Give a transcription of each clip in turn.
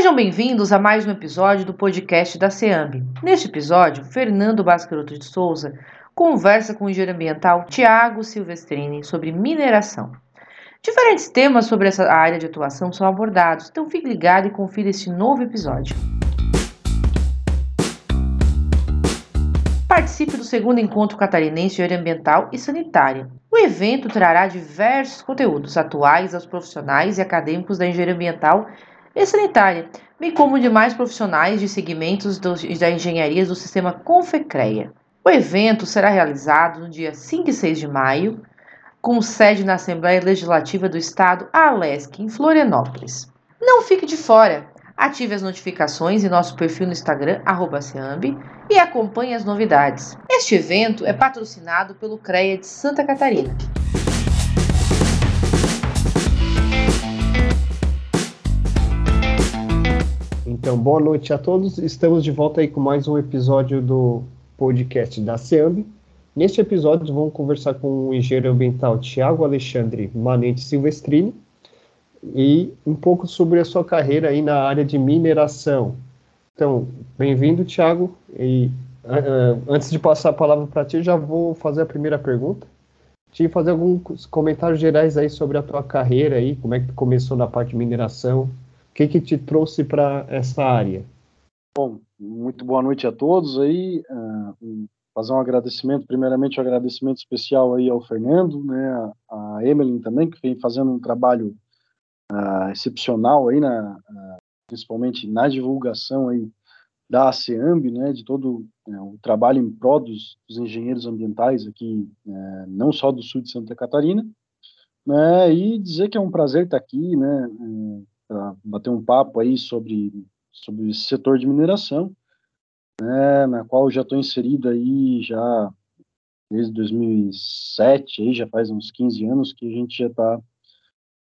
Sejam bem-vindos a mais um episódio do podcast da SEAMB. Neste episódio, Fernando Bascaroto de Souza conversa com o engenheiro ambiental Tiago Silvestrini sobre mineração. Diferentes temas sobre essa área de atuação são abordados, então fique ligado e confira este novo episódio. Participe do segundo encontro catarinense de área ambiental e sanitária. O evento trará diversos conteúdos atuais aos profissionais e acadêmicos da engenharia ambiental e sanitária, bem como demais profissionais de segmentos do, da engenharia do sistema Confecreia. O evento será realizado no dia 5 e 6 de maio, com sede na Assembleia Legislativa do Estado, Alesc, em Florianópolis. Não fique de fora! Ative as notificações em nosso perfil no Instagram, Seambi, e acompanhe as novidades. Este evento é patrocinado pelo CREA de Santa Catarina. Então, boa noite a todos. Estamos de volta aí com mais um episódio do podcast da SEAMB. Neste episódio, vamos conversar com o engenheiro ambiental Tiago Alexandre Manente Silvestrini e um pouco sobre a sua carreira aí na área de mineração. Então, bem-vindo, Tiago. E uh, antes de passar a palavra para ti, já vou fazer a primeira pergunta. Te fazer alguns comentários gerais aí sobre a tua carreira aí, como é que tu começou na parte de mineração, que que te trouxe para essa área? Bom, muito boa noite a todos aí. Uh, fazer um agradecimento, primeiramente um agradecimento especial aí ao Fernando, né, a Emily também, que vem fazendo um trabalho uh, excepcional aí, na, uh, principalmente na divulgação aí da ASEAMB, né, de todo né, o trabalho em prol dos, dos engenheiros ambientais aqui, né, não só do sul de Santa Catarina, né, e dizer que é um prazer estar aqui, né, bater um papo aí sobre, sobre esse setor de mineração, né, na qual já estou inserido aí já desde 2007, aí já faz uns 15 anos que a gente já está uh,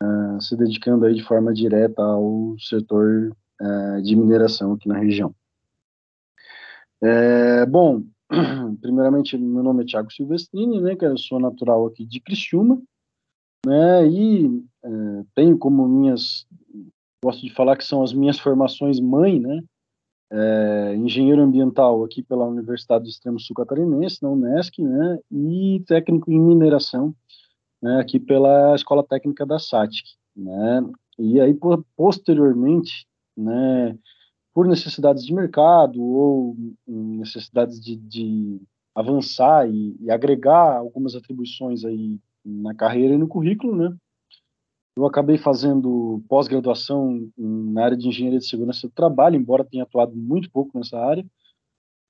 eh, se dedicando aí de forma direta ao setor uh, de mineração aqui na região. É, bom, primeiramente, meu nome é Tiago Silvestrini, né, que eu sou natural aqui de Criciúma, né, e é, tenho como minhas, gosto de falar que são as minhas formações mãe, né, é, engenheiro ambiental aqui pela Universidade do Extremo Sul Catarinense, na Unesc, né, e técnico em mineração, né, aqui pela Escola Técnica da SATIC, né, e aí posteriormente, né, por necessidades de mercado ou necessidades de, de avançar e, e, agregar algumas atribuições aí na carreira e no currículo, né? Eu acabei fazendo pós-graduação na área de engenharia de segurança do trabalho, embora tenha atuado muito pouco nessa área,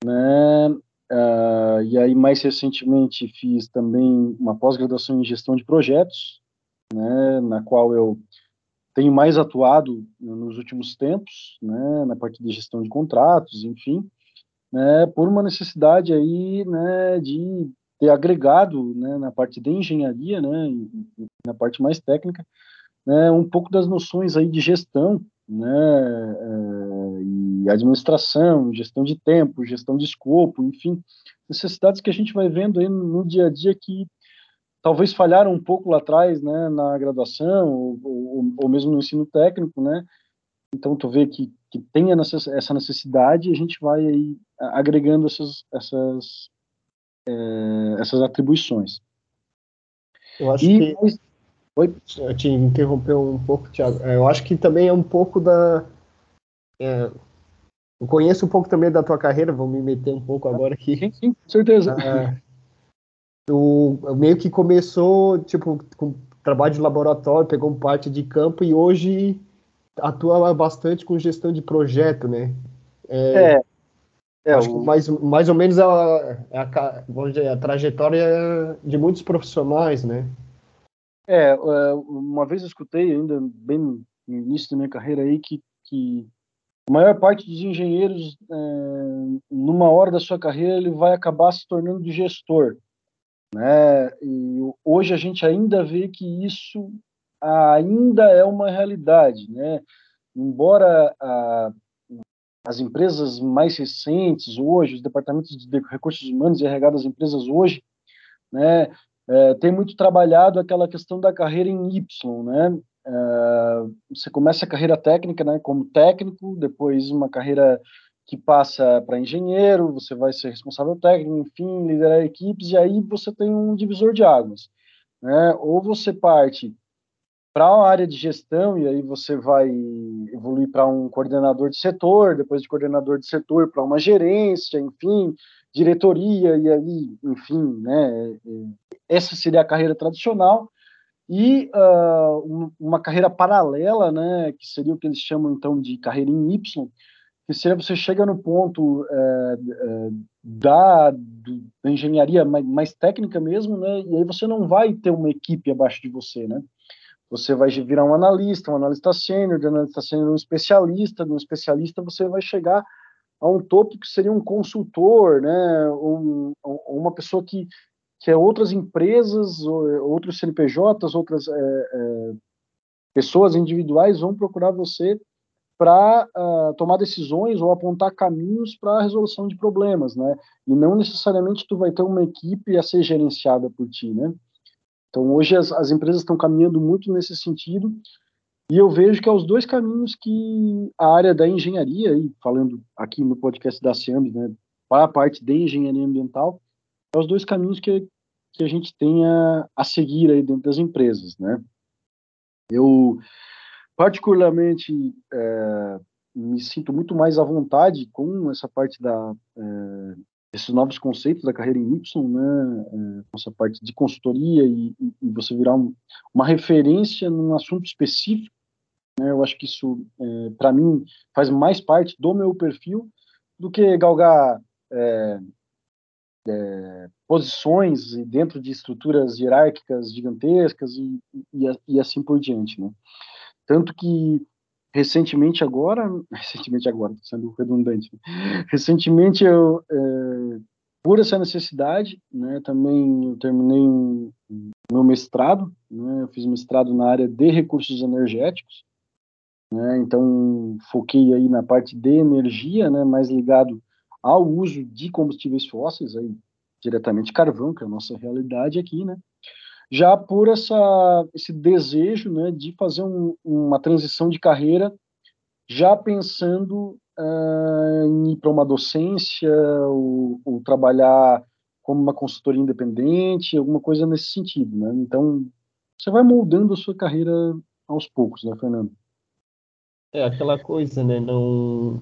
né? Uh, e aí mais recentemente fiz também uma pós-graduação em gestão de projetos, né? Na qual eu tenho mais atuado nos últimos tempos, né, na parte de gestão de contratos, enfim, né, por uma necessidade aí, né, de ter agregado, né, na parte de engenharia, né, na parte mais técnica, né, um pouco das noções aí de gestão, né, é, e administração, gestão de tempo, gestão de escopo, enfim, necessidades que a gente vai vendo aí no dia a dia que talvez falharam um pouco lá atrás, né, na graduação ou, ou, ou mesmo no ensino técnico, né? Então tu vê que, que tem essa necessidade e a gente vai aí agregando essas essas é, essas atribuições. Eu acho e, que Oi? Eu te interrompeu um pouco, Thiago. É, eu acho que também é um pouco da é, eu conheço um pouco também da tua carreira, vou me meter um pouco agora aqui. Sim, sim com certeza. Ah, o, meio que começou, tipo, com trabalho de laboratório, pegou parte de campo e hoje atua bastante com gestão de projeto, né? É. é, é acho o... que mais, mais ou menos a, a, dizer, a trajetória de muitos profissionais, né? É, é, uma vez eu escutei, ainda bem no início da minha carreira aí, que, que a maior parte dos engenheiros, é, numa hora da sua carreira, ele vai acabar se tornando de gestor né? E hoje a gente ainda vê que isso ainda é uma realidade, né? Embora a, as empresas mais recentes hoje, os departamentos de recursos humanos e RH das empresas hoje, né, é, tem muito trabalhado aquela questão da carreira em Y, né? uh, você começa a carreira técnica, né, como técnico, depois uma carreira que passa para engenheiro, você vai ser responsável técnico, enfim, liderar equipes, e aí você tem um divisor de águas. Né? Ou você parte para a área de gestão, e aí você vai evoluir para um coordenador de setor, depois de coordenador de setor para uma gerência, enfim, diretoria, e aí, enfim, né? Essa seria a carreira tradicional. E uh, uma carreira paralela, né, que seria o que eles chamam então de carreira em Y, que seria você chega no ponto é, é, da, da, engenharia mais, mais, técnica mesmo, né? E aí você não vai ter uma equipe abaixo de você, né? Você vai virar um analista, um analista sênior, de analista sênior um especialista, de um especialista você vai chegar a um topo que seria um consultor, né? Ou uma pessoa que que é outras empresas, outros CNPJs, outras é, é, pessoas individuais vão procurar você para uh, tomar decisões ou apontar caminhos para a resolução de problemas, né? E não necessariamente tu vai ter uma equipe a ser gerenciada por ti, né? Então hoje as, as empresas estão caminhando muito nesse sentido e eu vejo que é os dois caminhos que a área da engenharia, e falando aqui no podcast da SEAMB, né, para a parte de engenharia ambiental, é os dois caminhos que, que a gente tem a, a seguir aí dentro das empresas, né? Eu particularmente é, me sinto muito mais à vontade com essa parte da é, esses novos conceitos da carreira em Y, né, é, essa parte de consultoria e, e você virar um, uma referência num assunto específico, né, eu acho que isso, é, para mim, faz mais parte do meu perfil do que galgar é, é, posições dentro de estruturas hierárquicas gigantescas e, e, e assim por diante, né. Tanto que recentemente agora, recentemente agora, sendo redundante, recentemente eu, é, por essa necessidade, né, também eu terminei um, meu mestrado, né, eu fiz mestrado na área de recursos energéticos, né, então foquei aí na parte de energia, né, mais ligado ao uso de combustíveis fósseis, aí diretamente carvão, que é a nossa realidade aqui, né, já por essa, esse desejo né, de fazer um, uma transição de carreira, já pensando uh, em ir para uma docência, ou, ou, trabalhar como uma consultoria independente, alguma coisa nesse sentido. Né? Então, você vai moldando a sua carreira aos poucos, né, Fernando? É aquela coisa, né? Não...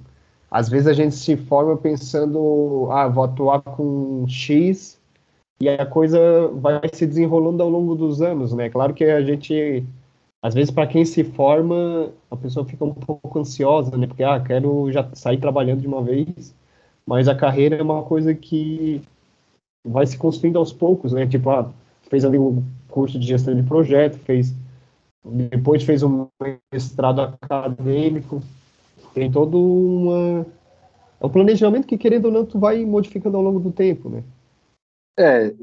Às vezes a gente se forma pensando, ah, vou atuar com X e a coisa vai se desenrolando ao longo dos anos, né? Claro que a gente, às vezes, para quem se forma, a pessoa fica um pouco ansiosa, né? Porque, ah, quero já sair trabalhando de uma vez, mas a carreira é uma coisa que vai se construindo aos poucos, né? Tipo, ah, fez ali um curso de gestão de projeto, fez depois fez um mestrado acadêmico, tem todo uma é um planejamento que querendo ou não tu vai modificando ao longo do tempo, né? É,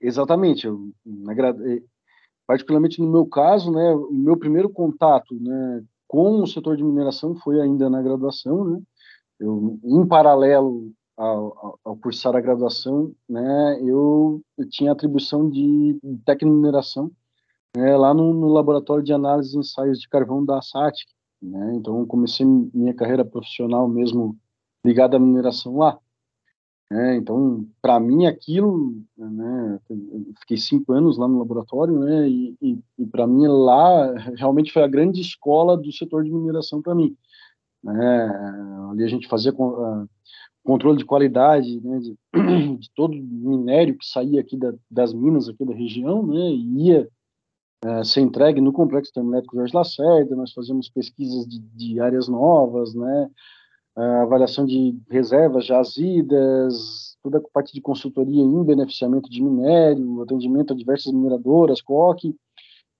exatamente. Eu, é, particularmente no meu caso, né, o meu primeiro contato, né, com o setor de mineração foi ainda na graduação, né. Eu, em paralelo ao, ao, cursar a graduação, né, eu, eu tinha atribuição de técnico mineração, né, lá no, no, laboratório de análise e ensaios de carvão da SATIC, né. Então comecei minha carreira profissional mesmo ligada à mineração lá. É, então, para mim, aquilo, né, fiquei cinco anos lá no laboratório, né, e, e, e para mim lá realmente foi a grande escola do setor de mineração para mim. Né, ali a gente fazia uh, controle de qualidade né, de, de, todo minério que saía aqui da, das minas aqui da região, né, e ia uh, ser entregue no complexo termoelétrico Jorge Lacerda, nós fazíamos pesquisas de, de áreas novas, né, a avaliação de reservas jazidas, toda a parte de consultoria em beneficiamento de minério, atendimento a diversas mineradoras, COC.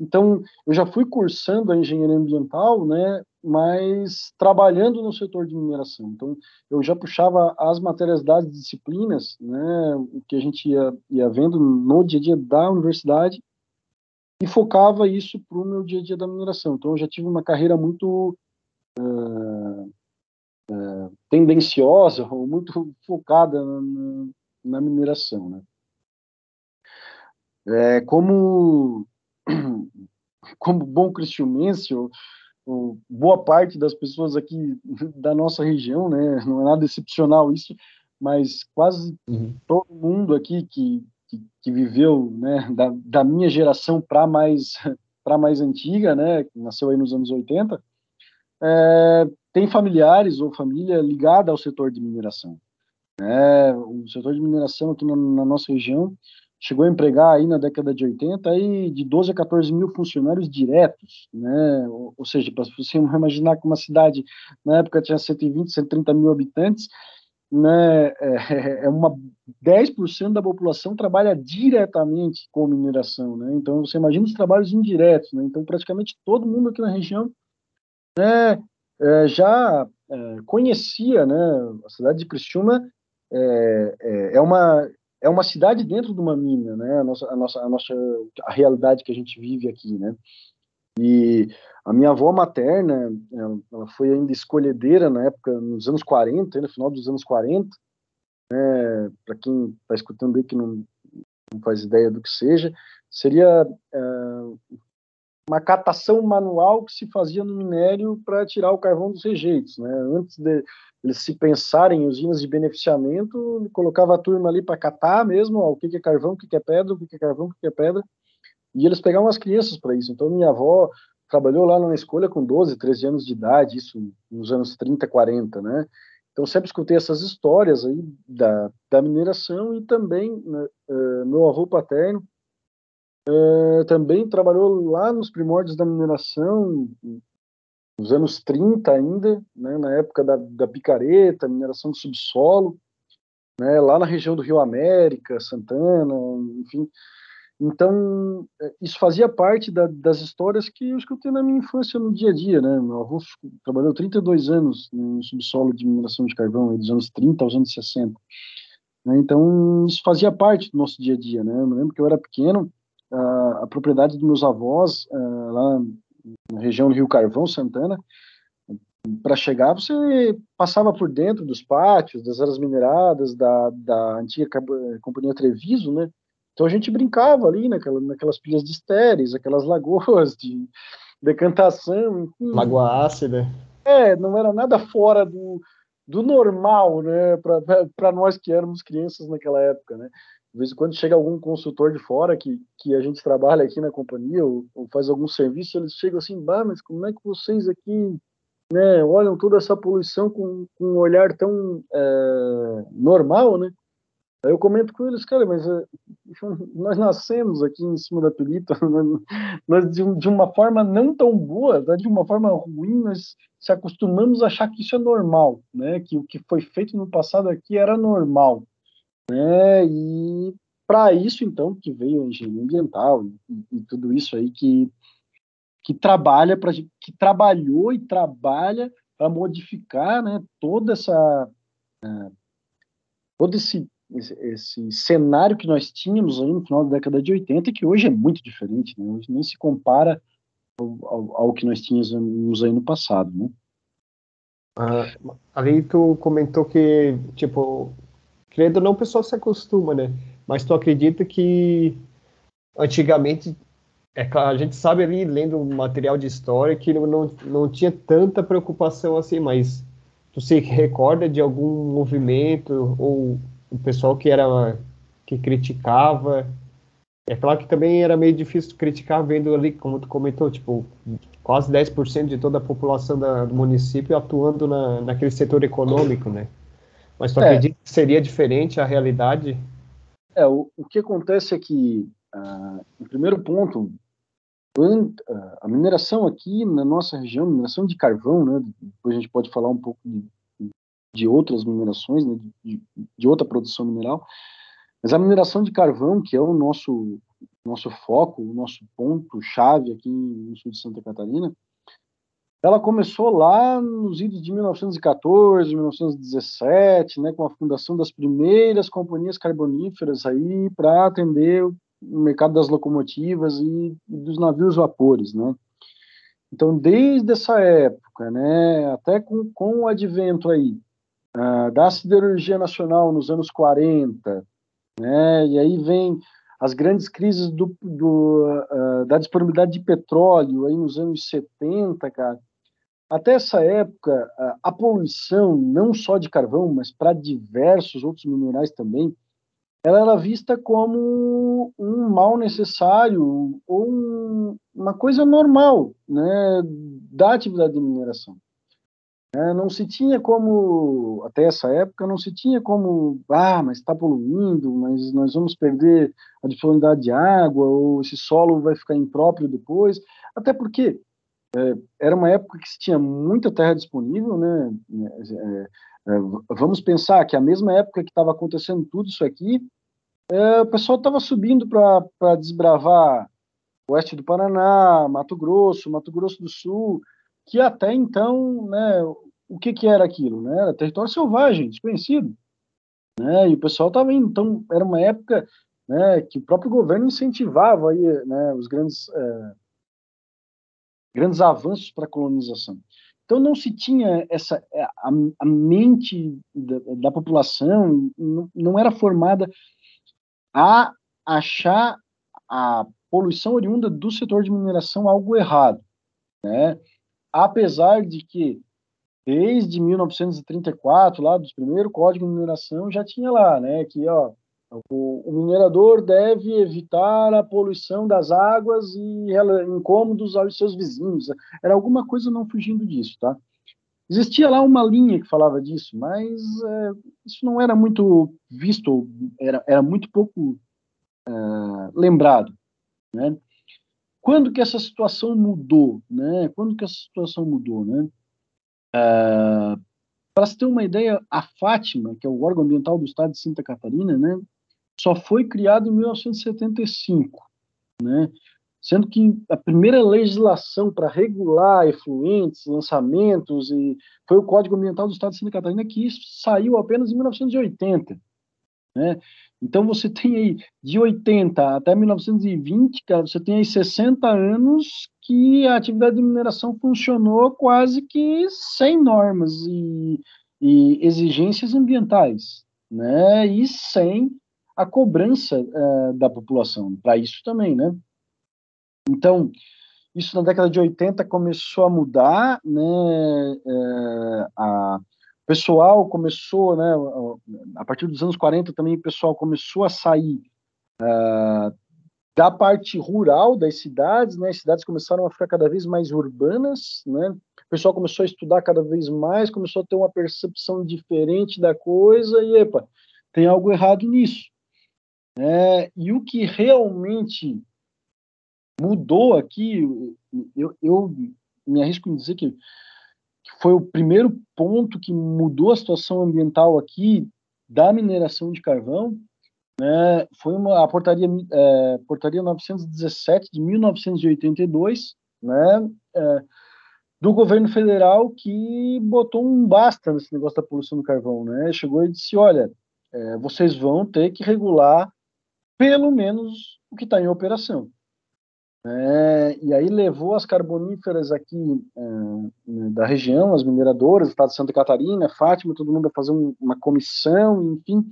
Então, eu já fui cursando a engenharia ambiental, né, mas trabalhando no setor de mineração. Então, eu já puxava as matérias das disciplinas, né, que a gente ia, ia vendo no dia a dia da universidade, e focava isso para o meu dia a dia da mineração. Então, eu já tive uma carreira muito uh, é, tendenciosa ou muito focada na, na mineração, né? É, como como bom cristiumense, ou boa parte das pessoas aqui da nossa região, né, não é nada excepcional isso, mas quase uhum. todo mundo aqui que, que, que viveu, né, da, da minha geração para mais para mais antiga, né, que nasceu aí nos anos 80, é, tem familiares ou família ligada ao setor de mineração. É, o setor de mineração aqui na, na, nossa região chegou a empregar aí na década de 80 aí de 12 a 14 mil funcionários diretos, né? Ou, ou seja, para você imaginar que uma cidade na época tinha 120, 130 mil habitantes, né? É, é uma 10% da população trabalha diretamente com mineração, né? Então você imagina os trabalhos indiretos, né? Então praticamente todo mundo aqui na região, né? É, já é, conhecia, né? A cidade de Criciúma é, é, uma é uma cidade dentro de uma mina, né? A nossa a nossa a nossa a realidade que a gente vive aqui, né? E a minha avó materna, ela foi ainda escolhedeira na época, nos anos 40, no final dos anos 40, né? Para quem está escutando aí que não, não faz ideia do que seja, seria é, uma catação manual que se fazia no minério para tirar o carvão dos rejeitos. Né? Antes de eles se pensarem em usinas de beneficiamento, colocava a turma ali para catar mesmo ó, o que, é carvão, o que, é pedra, o que, é carvão, o que é pedra, e eles pegavam as crianças para isso. Então, minha avó trabalhou lá na escolha com 12, 13 anos de idade, isso nos anos 30, 40, né? Então, sempre escutei essas histórias aí da, da mineração e também né, uh, meu avô paterno é, também trabalhou lá nos primórdios da mineração, nos anos 30 ainda, né, na época da, da picareta, mineração do subsolo, né, lá na região do Rio América, Santana, enfim. Então, é, isso fazia parte da, das histórias que eu escutei na minha infância, no dia a dia. Né? Meu avô trabalhou 32 anos no subsolo de mineração de carvão, dos anos 30 aos anos 60. Né? Então, isso fazia parte do nosso dia a dia. Né? Eu me lembro que eu era pequeno, a, a propriedade dos meus avós, uh, lá na região do Rio Carvão, Santana, para chegar, você passava por dentro dos pátios, das áreas mineradas, da, da antiga companhia Treviso, né? Então a gente brincava ali naquela, naquelas pilhas de estéreis, aquelas lagoas de decantação, enfim. Lagoa ácida. É, não era nada fora do, do normal, né, para nós que éramos crianças naquela época, né de vez em quando chega algum consultor de fora que, que a gente trabalha aqui na companhia ou, ou faz algum serviço, eles chegam assim, bah, mas como é que vocês aqui né, olham toda essa poluição com, com um olhar tão é, normal, né? Aí eu comento com eles, cara, mas é, nós nascemos aqui em cima da pelita, nós, de, uma forma não tão boa, de uma forma ruim, nós se acostumamos a achar que isso é normal, né? Que o que foi feito no passado aqui era normal. Né? E para isso, então, que veio a engenharia ambiental e, e tudo isso aí que, que trabalha para que trabalhou e trabalha para modificar né, toda essa uh, todo esse, esse, esse, cenário que nós tínhamos no final da década de 80 e que hoje é muito diferente, né? hoje nem se compara ao, ao, ao que nós tínhamos aí no passado, né? Uh, ali tu comentou que, tipo, Credo não, o pessoal se acostuma, né? Mas tu acredita que antigamente, é claro, a gente sabe ali, lendo material de história, que não, não, não tinha tanta preocupação assim, mas tu se recorda de algum movimento ou o pessoal que era que criticava? É claro que também era meio difícil criticar vendo ali, como tu comentou, tipo, quase 10% de toda a população da, do município atuando na, naquele setor econômico, né? Mas tu é. acredita que seria diferente a realidade? É, o, o que acontece é que, uh, em primeiro ponto, a mineração aqui na nossa região, mineração de carvão, né, depois a gente pode falar um pouco de, de outras minerações, né, de, de, outra produção mineral, mas a mineração de carvão, que é o nosso, nosso foco, o nosso ponto-chave aqui no sul de Santa Catarina, ela começou lá nos idos de 1914, 1917, né, com a fundação das primeiras companhias carboníferas aí para atender o mercado das locomotivas e, dos navios vapores, né. Então, desde essa época, né, até com, com o advento aí uh, da siderurgia nacional nos anos 40, né, e aí vem as grandes crises do, do uh, da disponibilidade de petróleo aí nos anos 70, cara, até essa época, a poluição, não só de carvão, mas para diversos outros minerais também, ela era vista como um mal necessário ou um, uma coisa normal né, da atividade de mineração. É, não se tinha como, até essa época, não se tinha como, ah, mas está poluindo, mas nós vamos perder a disponibilidade de água, ou esse solo vai ficar impróprio depois. Até porque é, era uma época que se tinha muita terra disponível, né? É, é, vamos pensar que a mesma época que estava acontecendo tudo isso aqui, é, o pessoal estava subindo para desbravar oeste do Paraná, Mato Grosso, Mato Grosso do Sul, que até então, né, o que, que era aquilo? Né? Era território selvagem, desconhecido. Né? E o pessoal estava indo. Então, era uma época né, que o próprio governo incentivava aí, né, os grandes, é, grandes avanços para a colonização. Então não se tinha essa é, a, a mente da, da, população não, não era formada a achar a poluição oriunda do setor de mineração algo errado, né? Apesar de que desde 1934, lá dos primeiros códigos de mineração, já tinha lá, né, que ó, o, o, minerador deve evitar a poluição das águas e incômodos aos seus vizinhos. Era alguma coisa não fugindo disso, tá? Existia lá uma linha que falava disso, mas é, isso não era muito visto, era, era muito pouco é, lembrado, né? Quando que essa situação mudou, né? Quando que essa situação mudou, né? É, Para se ter uma ideia, a Fátima, que é o órgão ambiental do estado de Santa Catarina, né? Só foi criado em 1975, né? sendo que a primeira legislação para regular efluentes, lançamentos, e foi o Código Ambiental do Estado de Santa Catarina, que saiu apenas em 1980. Né? Então você tem aí de 80 até 1920, cara, você tem aí 60 anos que a atividade de mineração funcionou quase que sem normas e, e exigências ambientais, né? E sem a cobrança uh, da população para isso também, né? Então, isso na década de 80 começou a mudar, né? Uh, a, o pessoal começou, né? A partir dos anos 40 também o pessoal começou a sair uh, da parte rural das cidades, né? As cidades começaram a ficar cada vez mais urbanas, né? O pessoal começou a estudar cada vez mais, começou a ter uma percepção diferente da coisa e, epa, tem algo errado nisso. É, e o que realmente mudou aqui, eu, eu me arrisco em dizer que, que, foi o primeiro ponto que mudou a situação ambiental aqui da mineração de carvão, né, foi uma, a portaria, é, portaria 917 de 1982, né, é, do governo federal que botou um basta nesse negócio da poluição do carvão, né, chegou e disse, olha, é, vocês vão ter que regular pelo menos o que está em operação. É, e aí levou as carboníferas aqui é, né, da região, as mineradoras, estado de Santa Catarina, Fátima, todo mundo a fazer um, uma comissão, enfim,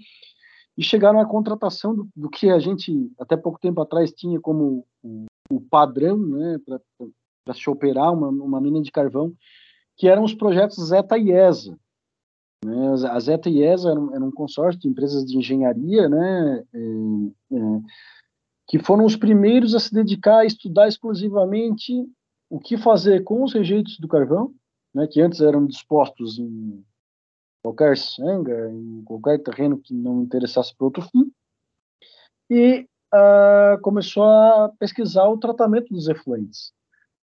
e chegaram à contratação do, do, que a gente até pouco tempo atrás tinha como o, o padrão né, para se operar uma, uma mina de carvão, que eram os projetos Zeta e ESA. Né? A Zeta e ESA eram, eram um consórcio de empresas de engenharia, né? É, é, que foram os primeiros a se dedicar a estudar exclusivamente o que fazer com os rejeitos do carvão, né? Que antes eram dispostos em qualquer sanga, em qualquer terreno que não interessasse para outro fim, e uh, começou a pesquisar o tratamento dos efluentes,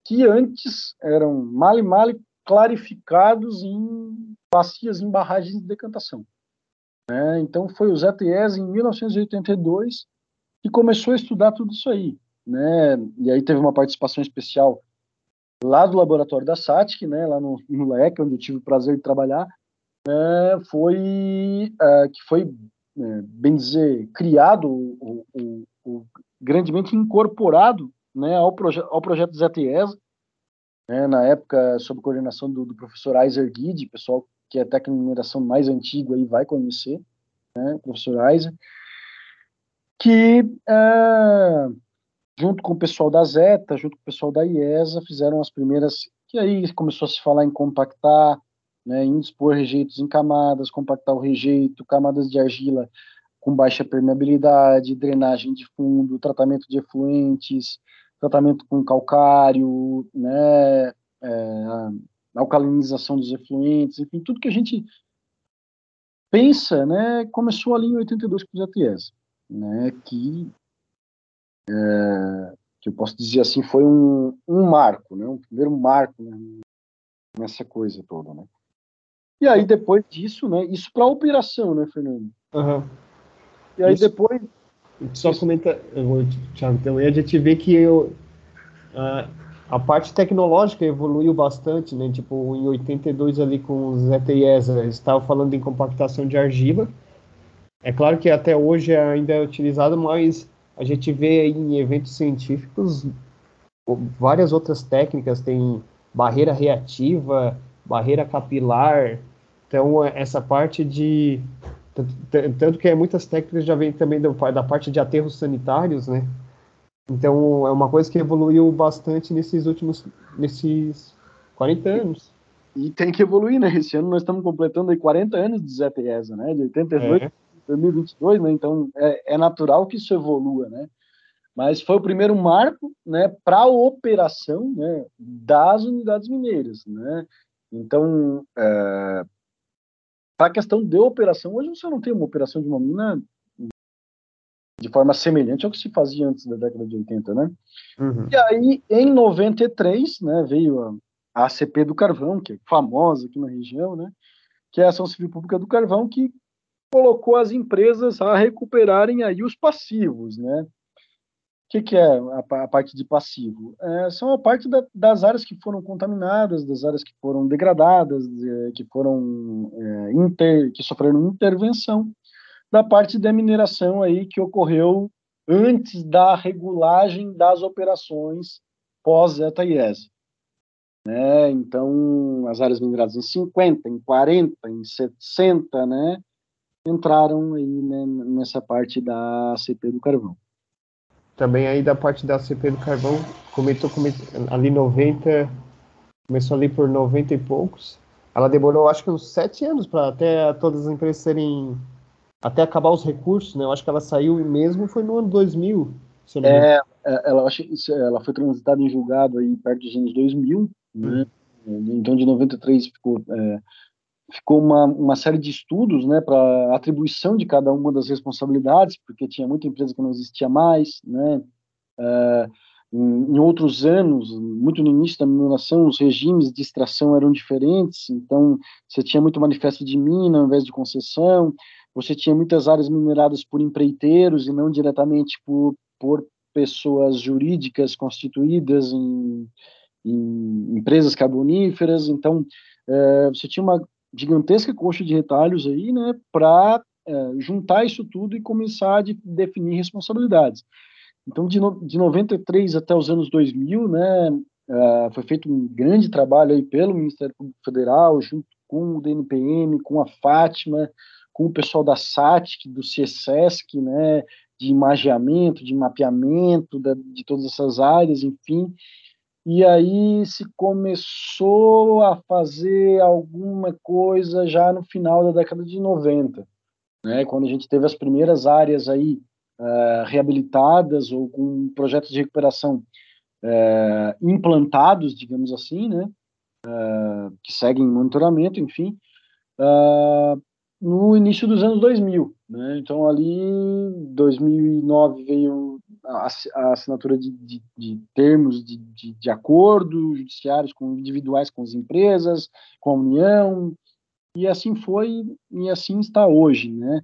que antes eram mal e mal clarificados em bacias em barragens de decantação. É, então foi o Zé Ties, em 1982, que começou a estudar tudo isso aí. Né? E aí teve uma participação especial lá do laboratório da SATIC, né, lá no, no LEC, onde eu tive o prazer de trabalhar, né, foi uh, que foi, né, bem dizer, criado, o, o, o, grandemente incorporado né, ao, proje ao projeto ZTES, né, na época sob coordenação do, do professor Aizer Guide, pessoal que é técnico de mais antigo aí vai conhecer, né, professor Aizer. que, é, junto com o pessoal da Zeta, junto com o pessoal da IESA, fizeram as primeiras, que aí começou a se falar em compactar, né, em dispor rejeitos em camadas, compactar o rejeito, camadas de argila com baixa permeabilidade, drenagem de fundo, tratamento de efluentes, tratamento com calcário, né, é, alcalinização dos efluentes, enfim, tudo que a gente pensa, né, começou ali em 82 com o ZTS, né, que, é, que eu posso dizer assim, foi um, um marco, né, um primeiro marco né, nessa coisa toda, né. E aí, depois disso, né, isso para operação, né, Fernando? Uhum. E aí, isso, depois... Só comenta, Thiago, também a gente vê que eu, uh, a parte tecnológica evoluiu bastante, né? Tipo, em 82 ali com os ETIES, estava falando em compactação de argila. É claro que até hoje ainda é utilizado, mas a gente vê em eventos científicos várias outras técnicas, tem barreira reativa, barreira capilar. Então, essa parte de. Tanto que muitas técnicas já vêm também da parte de aterros sanitários, né? Então, é uma coisa que evoluiu bastante nesses últimos, nesses 40 anos. E, e tem que evoluir, né? Esse ano nós estamos completando aí 40 anos de ZTESA, né? De 82 é. 2022, né? Então, é, é natural que isso evolua, né? Mas foi o primeiro marco, né, para a operação, né, das unidades mineiras, né? Então, é, para a questão de operação, hoje você não tem uma operação de uma mina de forma semelhante ao que se fazia antes da década de 80, né? Uhum. E aí, em 93, né, veio a, a ACP do Carvão, que é famosa aqui na região, né? Que é a Ação Civil Pública do Carvão, que colocou as empresas a recuperarem aí os passivos, né? O que, que é a, a, parte de passivo? É, são a parte da, das áreas que foram contaminadas, das áreas que foram degradadas, de, que foram é, inter, que sofreram intervenção da parte da mineração aí que ocorreu antes da regulagem das operações pós-ETA IES. Né? Então, as áreas mineradas em 50, em 40, em 60, né, entraram aí né, nessa parte da CP do carvão. Também aí da parte da CP do carvão, comentou, comentou ali 90, começou ali por 90 e poucos. Ela demorou acho que uns sete anos para até todas as empresas serem até acabar os recursos, né? Eu acho que ela saiu mesmo foi no ano 2000. É, é, ela, acho, ela foi transitada em julgado aí perto dos anos 2000, né? Hum. Então de 93 ficou é, ficou uma, uma série de estudos, né, para atribuição de cada uma das responsabilidades, porque tinha muita empresa que não existia mais, né? É, em, em, outros anos, muito no início da mineração, os regimes de extração eram diferentes, então você tinha muito manifesto de mina ao invés de concessão, você tinha muitas áreas mineradas por empreiteiros e não diretamente por, por pessoas jurídicas constituídas em, em empresas carboníferas. Então, é, você tinha uma gigantesca coxa de retalhos aí, né, para é, juntar isso tudo e começar a de, definir responsabilidades. Então, de, no, de 93 até os anos 2000, né, é, foi feito um grande trabalho aí pelo Ministério Público Federal, junto com o DNPM, com a Fátima, com o pessoal da SATIC, do CSESC, né, de imageamento, de mapeamento da, de todas essas áreas, enfim. E aí se começou a fazer alguma coisa já no final da década de 90, né, quando a gente teve as primeiras áreas aí uh, reabilitadas ou com projetos de recuperação uh, implantados, digamos assim, né, uh, que seguem monitoramento, enfim, no início dos anos 2000. Né? Então, ali, em 2009, veio a, a assinatura de, de, de termos de, de, de acordos judiciários com individuais com as empresas, com a União, e assim foi e assim está hoje. Né?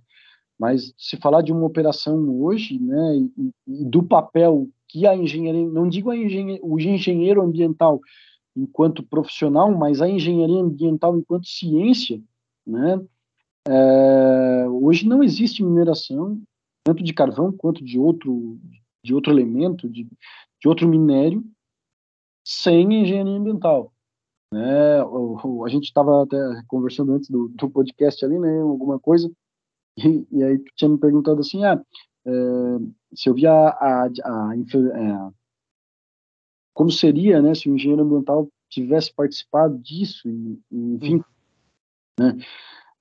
Mas se falar de uma operação hoje, né, e, e do papel que a engenharia, não digo a engenhe, o engenheiro ambiental enquanto profissional, mas a engenharia ambiental enquanto ciência, né, é, hoje não existe mineração, tanto de carvão quanto de outro, de outro elemento, de, de outro minério, sem engenharia ambiental. Né? O, o, a gente estava até conversando antes do, do, podcast ali, né, alguma coisa, e, e, aí tu tinha me perguntado assim, ah, é, se eu via a, a, a, é, como seria, né, se o engenheiro ambiental tivesse participado disso, e, e, enfim. Né?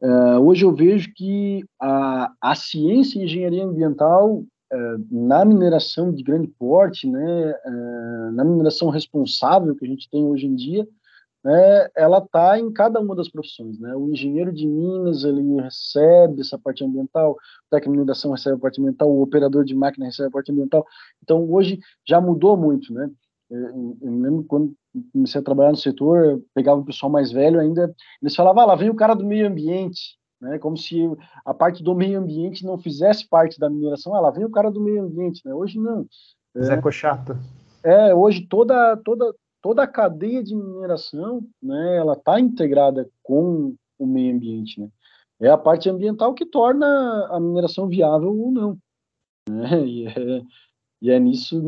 Uh, hoje eu vejo que a, a ciência e engenharia ambiental na mineração de grande porte, né, uh, na mineração responsável que a gente tem hoje em dia, né, ela está em cada uma das profissões. Né? O engenheiro de minas ele recebe essa parte ambiental, o técnico de mineração recebe a parte ambiental, o operador de máquina recebe a parte ambiental. Então hoje já mudou muito, né? Eu, eu lembro quando comecei a trabalhar no setor, pegava o pessoal mais velho ainda, eles falavam, ah, lá vem o cara do meio ambiente, né? Como se a parte do meio ambiente não fizesse parte da mineração. Ah, lá vem o cara do meio ambiente, né? Hoje não. Zé é, Chato. É, hoje toda toda toda a cadeia de mineração, né? Ela está integrada com o meio ambiente, né? É a parte ambiental que torna a mineração viável ou não. Né? E, é, e é nisso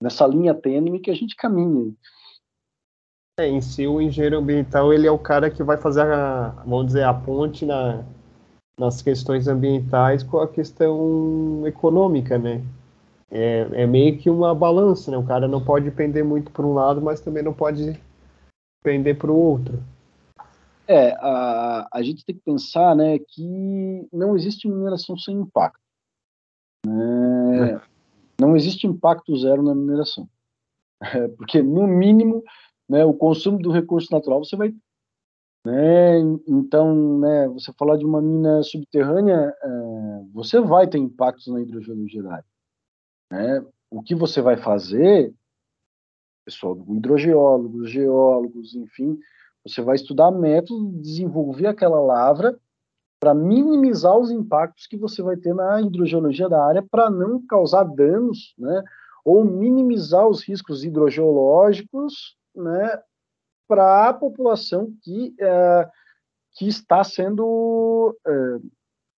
nessa linha tênue que a gente caminha. É, em si o engenheiro ambiental ele é o cara que vai fazer a, vamos dizer, a ponte na, nas questões ambientais com a questão econômica, né? É, é meio que uma balança, né? O cara não pode pender muito para um lado, mas também não pode pender para o outro. É, a, a gente tem que pensar, né, que não existe mineração sem impacto. Né? É não existe impacto zero na mineração. É, porque, no mínimo, né, o consumo do recurso natural você vai. Né, então, né, você falar de uma mina subterrânea, é, você vai ter impactos na hidrogeologia. Né? O que você vai fazer, pessoal, hidrogeólogos, geólogos, enfim, você vai estudar métodos, desenvolver aquela lavra para minimizar os impactos que você vai ter na hidrogeologia da área para não causar danos, né, ou minimizar os riscos hidrogeológicos, né, para a população que é, que está sendo é,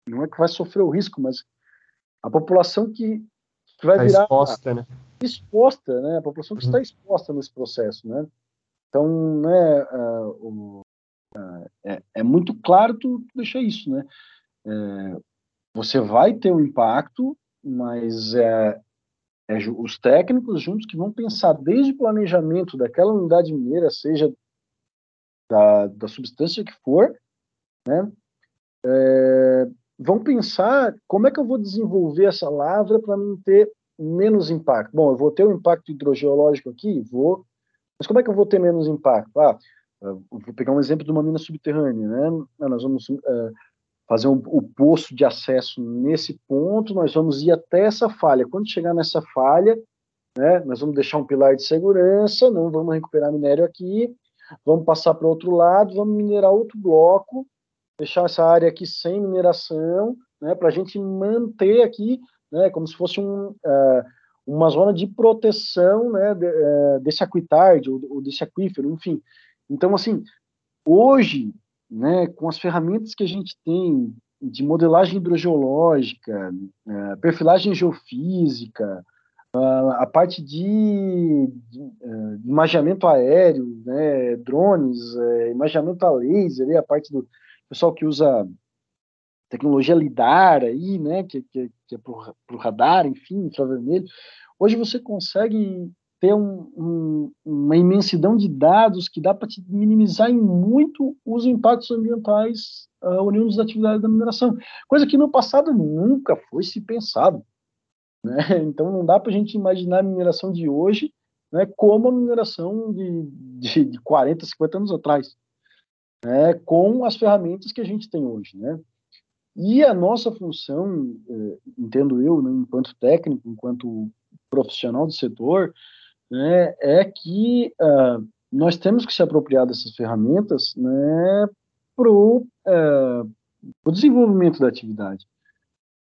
não é que vai sofrer o risco, mas a população que, que vai tá virar exposta, né? exposta, né, a população que uhum. está exposta nesse processo, né. Então, né, uh, o, é, é muito claro tu, tu deixar isso, né? Você vai ter um impacto, mas é, é, os técnicos juntos que vão pensar desde o planejamento daquela unidade mineira, seja da, da substância que for, né? É, vão pensar como é que eu vou desenvolver essa lavra para mim ter menos impacto. Bom, eu vou ter um impacto hidrogeológico aqui, vou, mas como é que eu vou ter menos impacto? Ah, vou pegar um exemplo de uma mina subterrânea, né? Ah, nós vamos uh, fazer o poço de acesso nesse ponto, nós vamos ir até essa falha. Quando chegar nessa falha, né, nós vamos deixar um pilar de segurança, não vamos recuperar minério aqui, vamos passar para outro lado, vamos minerar outro bloco, deixar essa área aqui sem mineração, né, para a gente manter aqui, né, como se fosse um, uh, uma zona de proteção né, de, uh, desse aquitarde ou, ou desse aquífero, enfim. Então, assim, hoje, né, com as ferramentas que a gente tem de modelagem hidrogeológica, uh, perfilagem geofísica, a parte de, uh, imaginamento aéreo, né, drones, uh, imaginamento a laser, a parte do pessoal que usa tecnologia LIDAR aí, né, que, que, que é para o radar, enfim, infravermelho. Hoje você consegue ter um, um, uma imensidão de dados que dá para minimizar em muito os impactos ambientais uh, oriundos da atividade da mineração, coisa que no passado nunca foi se pensado. Né? Então não dá para a gente imaginar a mineração de hoje né, como a mineração de, de, de 40, 50 anos atrás, né, com as ferramentas que a gente tem hoje. Né? E a nossa função, eh, entendo eu, né, enquanto técnico, enquanto profissional do setor, né, é que uh, nós temos que se apropriar dessas ferramentas né, para o uh, desenvolvimento da atividade.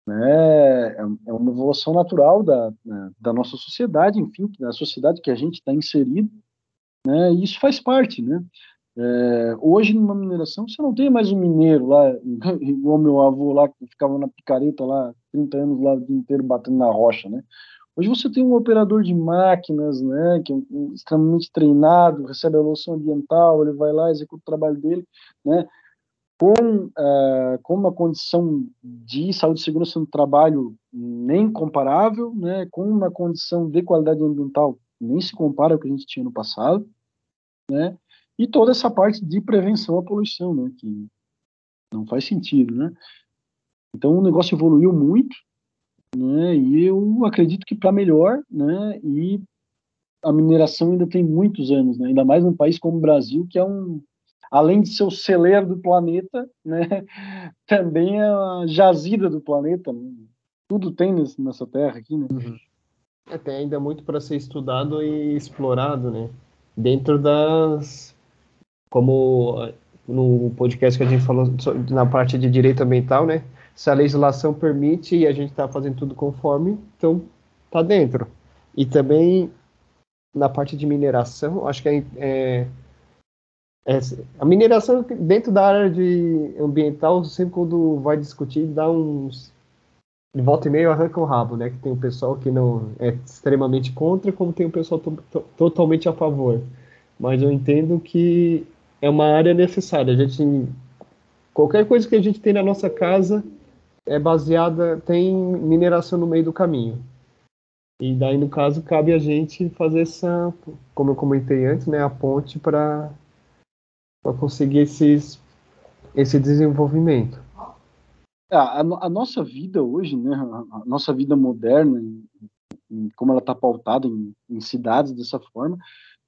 Né, é, é uma evolução natural da, né, da nossa sociedade, enfim, da sociedade que a gente está inserido, né, e isso faz parte, né? É, hoje, numa mineração, você não tem mais um mineiro lá, igual meu avô lá, que ficava na picareta lá, 30 anos lá, o dia inteiro batendo na rocha, né? Hoje você tem um operador de máquinas, né, que é extremamente treinado, recebe a evolução ambiental, ele vai lá, executa o trabalho dele, né, com, uh, com uma condição de saúde e segurança no trabalho nem comparável, né, com uma condição de qualidade ambiental nem se compara ao que a gente tinha no passado, né, e toda essa parte de prevenção à poluição, né, que não faz sentido, né. Então o negócio evoluiu muito, né, e eu acredito que para melhor, né, e a mineração ainda tem muitos anos, né, ainda mais num país como o Brasil, que é um além de ser o celeiro do planeta, né, também é a jazida do planeta. Tudo tem nessa terra aqui, né? Uhum. É, tem ainda muito para ser estudado e explorado, né? Dentro das. Como no podcast que a gente falou na parte de direito ambiental, né? Se a legislação permite e a gente está fazendo tudo conforme, então tá dentro. E também na parte de mineração, acho que é, é é, a mineração dentro da área de ambiental, sempre quando vai discutir, dá uns. De volta e meio arranca o rabo, né? Que tem o pessoal que não é extremamente contra, como tem o pessoal to to totalmente a favor. Mas eu entendo que é uma área necessária. A gente. Qualquer coisa que a gente tem na nossa casa é baseada. tem mineração no meio do caminho. E daí, no caso, cabe a gente fazer essa, como eu comentei antes, né, a ponte para conseguir esses, esse desenvolvimento. É, a, a, nossa vida hoje, né, a nossa vida moderna, como ela está pautada em, em, cidades dessa forma,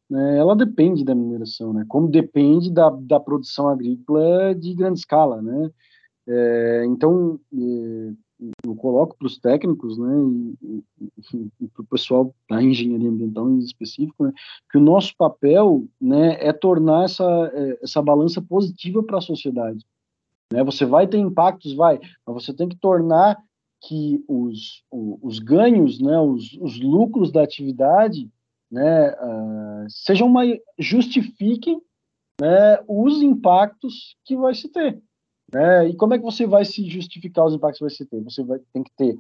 né, ela depende da mineração, né, como depende da, da produção agrícola de grande escala, né. É, então, é, eu coloco para os técnicos, né, e, e, e para o pessoal da engenharia ambiental em específico, né, que o nosso papel, né, é tornar essa é, essa balança positiva para a sociedade. Né, você vai ter impactos, vai, mas você tem que tornar que os, os, os ganhos, né, os, os lucros da atividade, né, uh, sejam mais justifiquem né, os impactos que vai se ter. Né? E como é que você vai se justificar os impactos que você ter? Você vai, tem que ter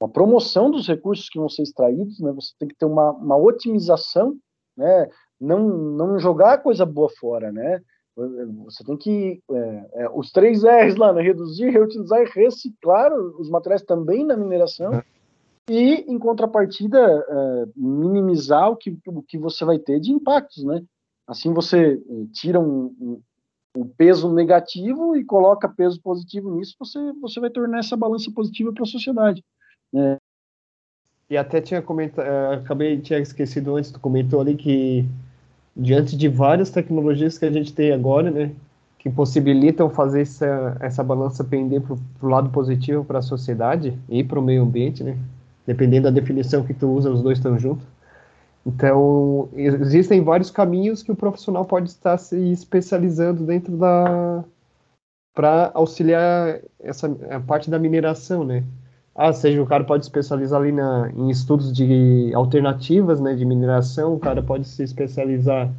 uma promoção dos recursos que vão ser extraídos, né? você tem que ter uma, uma otimização, né? não, não jogar coisa boa fora, né? Você tem que. É, é, os três R's lá, né? reduzir, reutilizar e reciclar os materiais também na mineração. E, em contrapartida, é, minimizar o que, o que você vai ter de impactos, né? Assim você é, tira um, o peso negativo e coloca peso positivo nisso, você, você vai tornar essa balança positiva para a sociedade. Né? E até tinha comentado, eh, acabei tinha esquecido antes, tu comentou ali que diante de várias tecnologias que a gente tem agora, né, que possibilitam fazer essa, essa balança pender para o lado positivo para a sociedade e para o meio ambiente, né, dependendo da definição que tu usa, os dois estão juntos. Então, existem vários caminhos que o profissional pode estar se especializando dentro da para auxiliar essa a parte da mineração, né? Ah, seja o cara pode especializar ali na, em estudos de alternativas, né, de mineração, o cara pode se especializar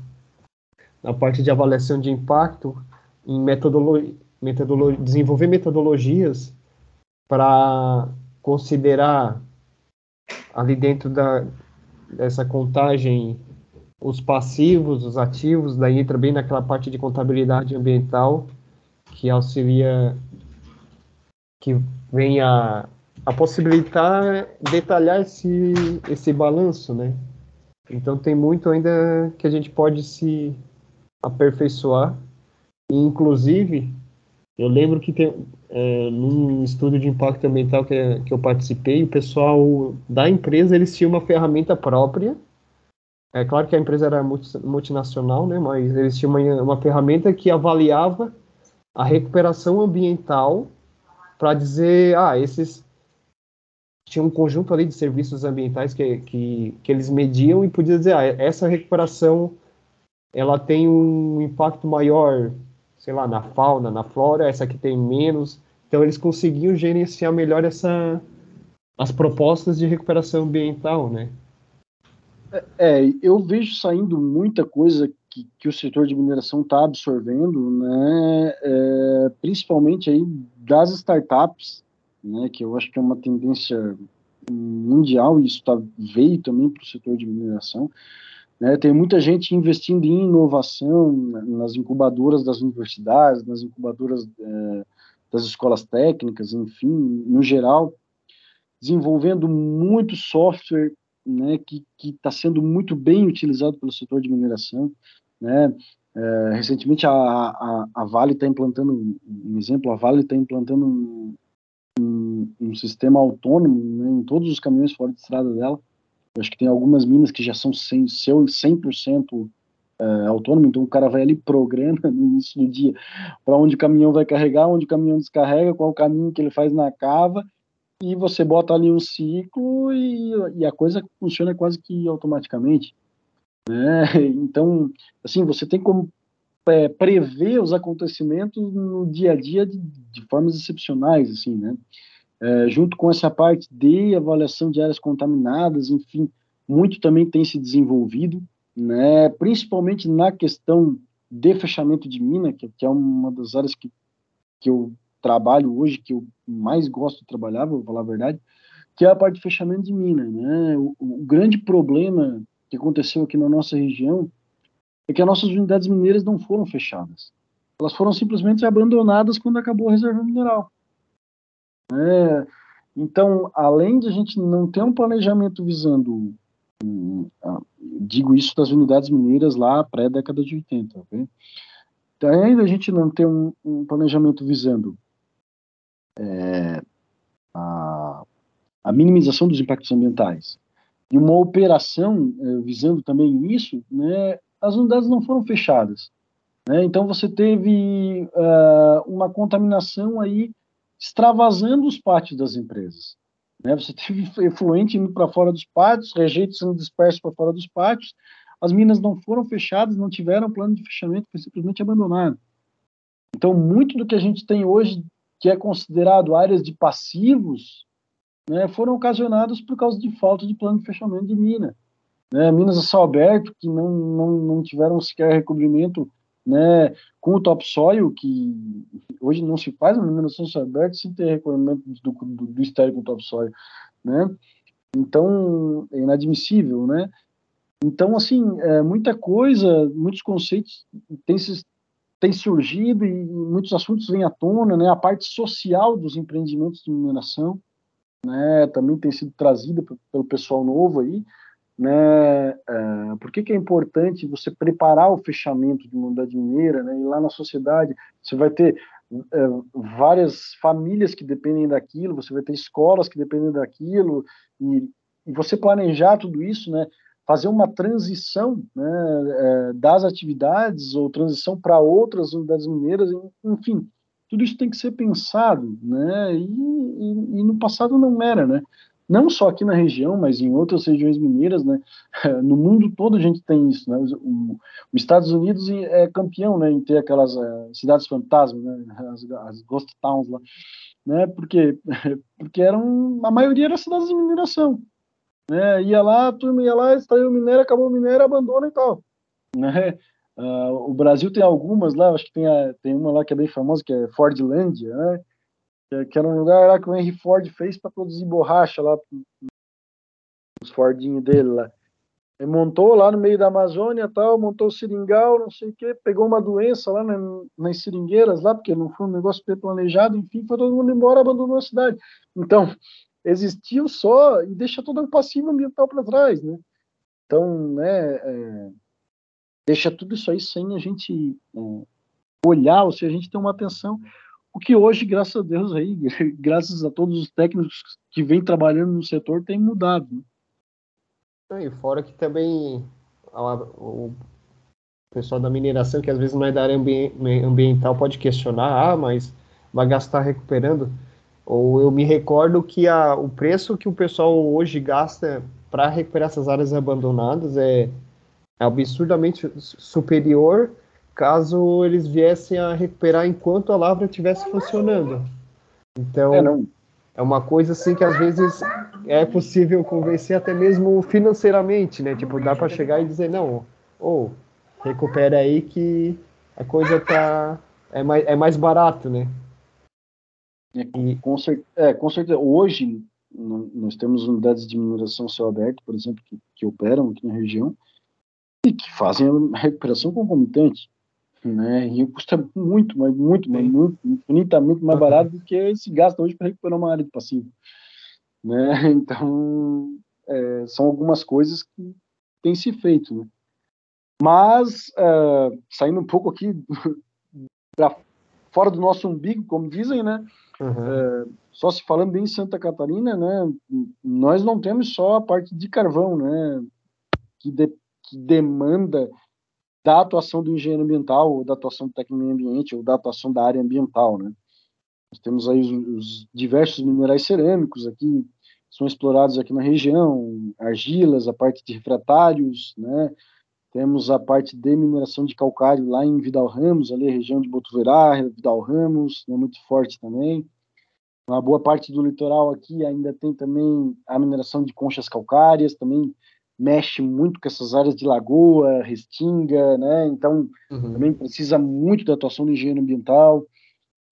na parte de avaliação de impacto, em metodologia, metodolo desenvolver metodologias para considerar ali dentro da, essa contagem, os passivos, os ativos, daí entra bem naquela parte de contabilidade ambiental, que auxilia, que vem a, a possibilitar detalhar esse, esse balanço, né? Então tem muito ainda que a gente pode se aperfeiçoar. E, inclusive, eu lembro que tem, é, num estudo de impacto ambiental que, que eu participei, o pessoal da empresa, eles tinham uma ferramenta própria. É claro que a empresa era multinacional, né, mas eles tinham uma, uma ferramenta que avaliava a recuperação ambiental para dizer, ah, esses tinha um conjunto ali de serviços ambientais que, que, que eles mediam e podia dizer, ah, essa recuperação ela tem um impacto maior sei lá, na fauna, na flora, essa aqui tem menos. Então eles conseguiam gerenciar melhor essa as propostas de recuperação ambiental, né? É, é eu vejo saindo muita coisa que, que o setor de mineração está absorvendo, né? É, principalmente aí das startups, né? Que eu acho que é uma tendência mundial e isso tá, veio também para o setor de mineração Né? Tem muita gente investindo em inovação nas incubadoras das universidades, nas incubadoras é, das escolas técnicas, enfim, no geral, desenvolvendo muito software né, que está sendo muito bem utilizado pelo setor de mineração. Né? É, recentemente a, a, a Vale está implantando, um exemplo, a Vale está implantando um, um, um, sistema autônomo né, em todos os caminhões fora de estrada dela. Eu acho que tem algumas minas que já são 100%, 100% é, autônomo, então o cara vai ali programa no início do dia para onde o caminhão vai carregar, onde o caminhão descarrega, qual o caminho que ele faz na cava, e você bota ali um ciclo e, e a coisa funciona quase que automaticamente. Né? Então, assim, você tem como é, prever os acontecimentos no dia a dia de, de formas excepcionais, assim, né? É, junto com essa parte de avaliação de áreas contaminadas, enfim, muito também tem se desenvolvido né, principalmente na questão de fechamento de mina, que, que, é uma das áreas que, que eu trabalho hoje, que eu mais gosto de trabalhar, vou falar a verdade, que é a parte de fechamento de mina. Né? O, o grande problema que aconteceu aqui na nossa região é que as nossas unidades mineiras não foram fechadas. Elas foram simplesmente abandonadas quando acabou a reserva mineral. É, então, além de a gente não ter um planejamento visando digo isso das unidades mineiras lá pré-década de 80. Okay? Então, ainda a gente não tem um, um planejamento visando é, a, a, minimização dos impactos ambientais e uma operação é, visando também isso, né, as unidades não foram fechadas. Né? Então você teve uh, uma contaminação aí extravasando os pátios das empresas. Né? Você teve efluente indo para fora dos pátios, rejeitos sendo dispersos para fora dos pátios, as minas não foram fechadas, não tiveram plano de fechamento, foi simplesmente abandonado. Então, muito do que a gente tem hoje, que é considerado áreas de passivos, né, foram ocasionados por causa de falta de plano de fechamento de mina. Né, minas a céu aberto, que não, não, não tiveram sequer recobrimento né, com o topsoil, que hoje não se faz uma mineração aberta sem ter recolhimento do, do, do estéreo com topsoil, né? Então, é inadmissível, né? Então, assim, é, muita coisa, muitos conceitos têm, têm surgido e muitos assuntos vêm à tona, né? A parte social dos empreendimentos de mineração, né? Também tem sido trazida pelo pessoal novo aí, né? Uh, por que, que, é importante você preparar o fechamento de uma unidade mineira, né? E lá na sociedade você vai ter uh, várias famílias que dependem daquilo, você vai ter escolas que dependem daquilo e, e você planejar tudo isso, né? Fazer uma transição né, uh, das atividades ou transição para outras unidades mineiras, enfim, tudo isso tem que ser pensado, né? E, e, e no passado não era, né? Não só aqui na região, mas em outras regiões mineiras, né? No mundo todo a gente tem isso, né? Os Estados Unidos é campeão, né, em ter aquelas uh, cidades fantasmas, né? As, as, ghost towns lá, né? Porque porque eram a maioria eram cidades de mineração, né? Ia lá, a turma ia lá, extraiu o minério, acabou o minério, abandona e tal, né? Uh, o Brasil tem algumas lá, acho que tem, a, tem uma lá que é bem famosa, que é Fordlândia, né? Que era um lugar lá que o Henry Ford fez para produzir borracha lá os Fordinhos dele lá. Ele montou lá no meio da Amazônia tal, montou o seringal, não sei o que, pegou uma doença lá na, nas seringueiras lá, porque não foi um negócio bem planejado, enfim, foi todo mundo embora, abandonou a cidade. Então, existiu só e deixa todo o passivo ambiental para trás, né? Então, né, é, deixa tudo isso aí sem a gente é, olhar, ou seja, a gente tem uma atenção o que hoje, graças a Deus, aí, graças a todos os técnicos que vêm trabalhando no setor, tem mudado. Né? E fora que também o pessoal da mineração, que às vezes não é da área ambiental, pode questionar, ah, mas vai gastar recuperando. Ou eu me recordo que a, o preço que o pessoal hoje gasta para recuperar essas áreas abandonadas é, é absurdamente superior caso eles viessem a recuperar enquanto a lavra estivesse funcionando. Então, é, é, uma coisa assim que às vezes é possível convencer até mesmo financeiramente, né? Tipo, dá para chegar e dizer, não, ou oh, recupera aí que a coisa tá é mais, é mais barato, né? É, e... com, certeza, é, com certeza. Hoje, nós temos unidades de mineração céu aberto, por exemplo, que, que operam aqui na região, e que fazem a recuperação concomitante. Né? E custa muito, mas muito, mas muito, infinitamente mais barato do que se gasta hoje para recuperar uma área de passivo. Né? Então, é, são algumas coisas que têm se feito. Né? Mas, uh, saindo um pouco aqui para fora do nosso umbigo, como dizem, né? Uhum. só se falando bem em Santa Catarina, né? Nós não temos só a parte de carvão, né? Que, de, que demanda da atuação do engenheiro ambiental, ou da atuação do técnico meio ambiente, ou da atuação da área ambiental, né? Nós temos aí os, os diversos minerais cerâmicos aqui, são explorados aqui na região, argilas, a parte de refratários, né? Temos a parte de mineração de calcário lá em Vidal Ramos, ali a região de Botuverá, Vidal Ramos, é né? muito forte também. Uma boa parte do litoral aqui ainda tem também a mineração de conchas calcárias, também mexe muito com essas áreas de lagoa, restinga, né? Então, uhum. também precisa muito da atuação do engenheiro ambiental,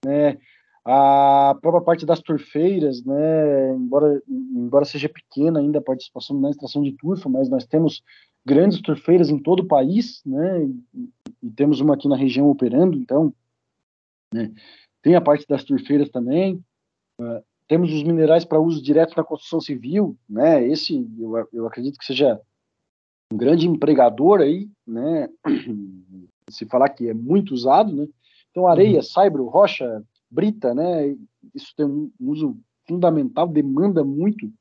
né? A própria parte das turfeiras, né? Embora, embora seja pequena ainda a participação na extração de turfa, mas nós temos grandes turfeiras em todo o país, né? E, e temos uma aqui na região operando, então, né? Tem a parte das turfeiras também. Temos os minerais para uso direto na construção civil, né? Esse eu, eu acredito que seja um grande empregador aí, né? Se falar que é muito usado, né? Então areia, uhum. saibro, rocha, brita, né? Isso tem um uso fundamental, demanda muito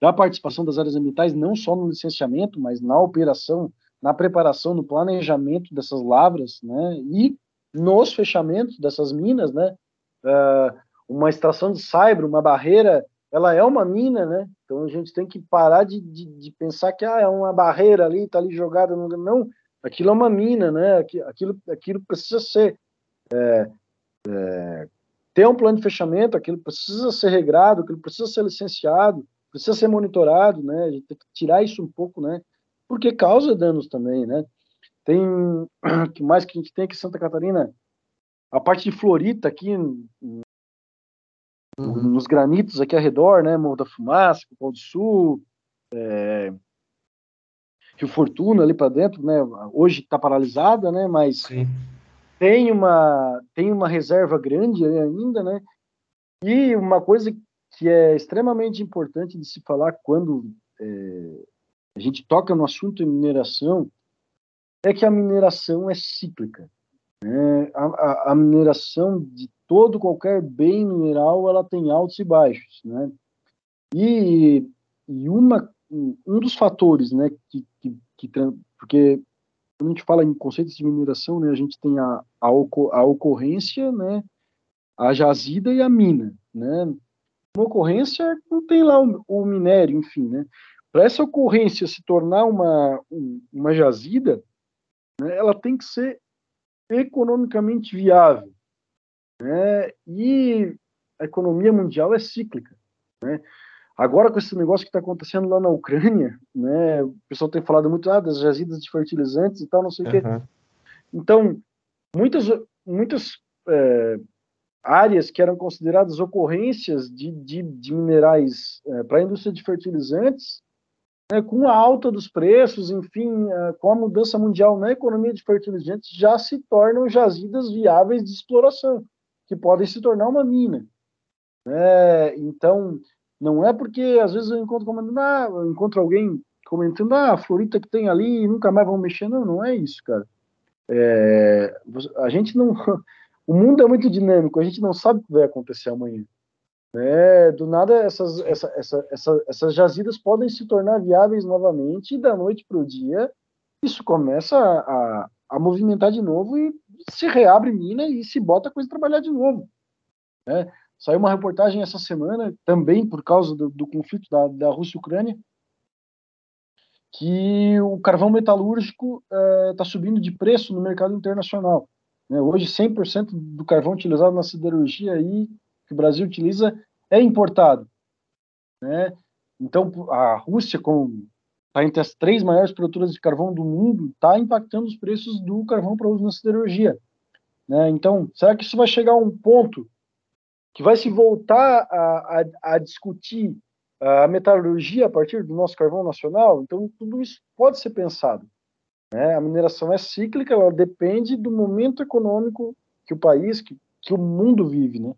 da participação das áreas ambientais, não só no licenciamento, mas na operação, na preparação, no planejamento dessas lavras, né? E nos fechamentos dessas minas, né? Uh, uma estação de cyber, uma barreira, ela é uma mina, né? Então a gente tem que parar de, de, de pensar que ah, é uma barreira ali, está ali jogada. No... Não, aquilo é uma mina, né? Aquilo, aquilo precisa ser. É, é, ter um plano de fechamento, aquilo precisa ser regrado, aquilo precisa ser licenciado, precisa ser monitorado, né? A gente tem que tirar isso um pouco, né? Porque causa danos também, né? Tem que mais que a gente tem aqui em Santa Catarina, a parte de Florita aqui uhum. nos granitos aqui ao redor, né? Morro da Fumaça, Pau do Sul, é, Rio Fortuna ali para dentro, né? Hoje está paralisada, né? Mas Sim. tem uma tem uma reserva grande ainda, né? E uma coisa que é extremamente importante de se falar quando é, a gente toca no assunto de mineração é que a mineração é cíclica. Né? A, a, a, mineração de todo qualquer bem mineral ela tem altos e baixos, né? E, e uma um dos fatores, né, que, que, que porque quando a gente fala em conceitos de mineração, né, a gente tem a, a, a ocorrência, né, a jazida e a mina, né? Uma ocorrência não tem lá o, o minério, enfim, né? Para essa ocorrência se tornar uma, uma jazida, né, ela tem que ser economicamente viável. Né? E a economia mundial é cíclica. Né? Agora, com esse negócio que está acontecendo lá na Ucrânia, né, o pessoal tem falado muito ah, das jazidas de fertilizantes e tal, não sei o quê. Então, muitas, muitas é, áreas que eram consideradas ocorrências de, de, de minerais é, para a indústria de fertilizantes né, com a alta dos preços, enfim, com a mudança mundial na economia de fertilizantes, já se tornam jazidas viáveis de exploração, que podem se tornar uma mina. É, então, não é porque às vezes eu encontro comentando, ah, eu encontro alguém comentando, ah, a florita que tem ali, nunca mais vão mexer. Não, não é isso, cara. É, a gente não. O mundo é muito dinâmico, a gente não sabe o que vai acontecer amanhã. É, do nada, essas, essa, essa, essa, essas jazidas podem se tornar viáveis novamente, e da noite para o dia, isso começa a, a, a, movimentar de novo e se reabre mina e se bota a coisa trabalhar de novo. Né? Saiu uma reportagem essa semana, também por causa do, do conflito da, da Rússia e Ucrânia, que o carvão metalúrgico está é, subindo de preço no mercado internacional. Né? Hoje, 100% do carvão utilizado na siderurgia aí que o Brasil utiliza é importado. Né? Então, a Rússia, com está entre as três maiores produtoras de carvão do mundo, está impactando os preços do carvão para uso na siderurgia. Né? Então, será que isso vai chegar a um ponto que vai se voltar a, a, a discutir a metalurgia a partir do nosso carvão nacional. Então, tudo isso pode ser pensado. Né? A mineração é cíclica, ela depende do momento econômico que o país, que, que o mundo vive, né?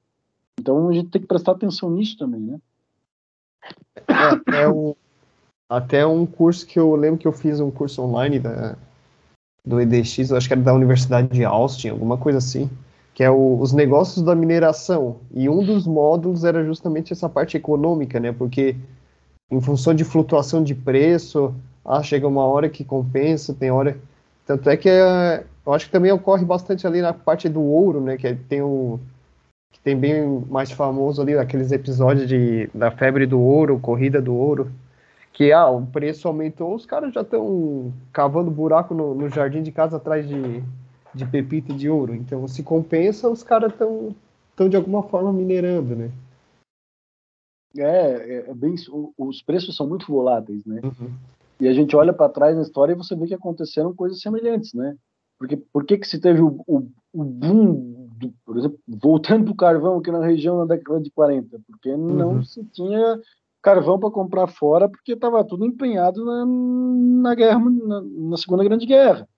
Então, a gente tem que prestar atenção nisso também, né? É, é o, até um curso que eu lembro que eu fiz um curso online da, do EDX, acho que era da Universidade de Austin, alguma coisa assim, que é o, os negócios da mineração. E um dos módulos era justamente essa parte econômica, né? Porque em função de flutuação de preço, ah, chega uma hora que compensa, tem hora. Tanto é que é, eu acho que também ocorre bastante ali na parte do ouro, né? Que tem o que tem bem mais famoso ali aqueles episódios de da febre do ouro, corrida do ouro que ah, o preço aumentou, os caras já estão cavando buraco no, no, jardim de casa atrás de, de pepita de ouro. Então, se compensa, os caras estão tão de alguma forma minerando, né? É, é, é bem, os preços são muito voláteis, né? Uhum. E a gente olha para trás na história e você vê que aconteceram coisas semelhantes, né? Porque por que que se teve o, o, o boom, do, por exemplo, voltando para o carvão aqui na região na década de 40? Porque uhum. não se tinha carvão para comprar fora porque estava tudo empenhado na, na guerra, na, na, Segunda Grande Guerra,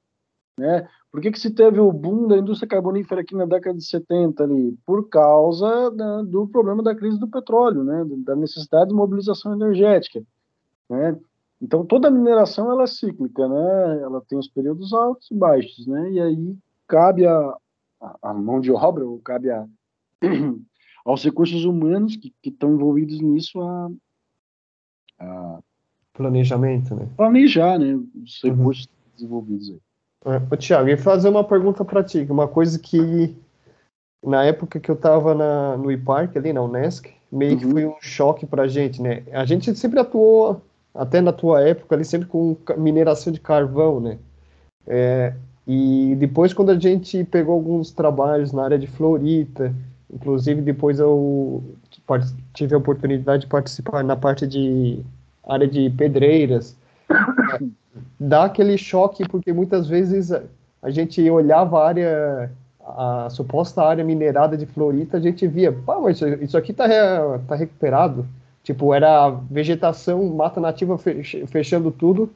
né? Por que, que se teve o boom da indústria carbonífera aqui na década de 70 ali? Por causa da, do problema da crise do petróleo, né? Da necessidade de mobilização energética, né? Então toda a mineração ela é cíclica, né? Ela tem os períodos altos e baixos, né? E aí cabe a, a, mão de obra, ou cabe a, aos recursos humanos que estão envolvidos nisso a, planejamento, né? Planejar, né? Os recursos uhum. desenvolvidos aí. É, Tiago, e fazer uma pergunta para ti, uma coisa que na época que eu estava no IPARC, ali na Unesc, meio uhum. que foi um choque para a gente, né? A gente sempre atuou, até na tua época, ali sempre com mineração de carvão, né? É, e depois, quando a gente pegou alguns trabalhos na área de Florita, inclusive depois eu tive a oportunidade de participar na parte de área de pedreiras. Dá aquele choque, porque muitas vezes a gente olhava a área, a suposta área minerada de Florita, a gente via, pá, mas isso aqui tá, tá recuperado. Tipo, era vegetação, mata nativa fechando tudo.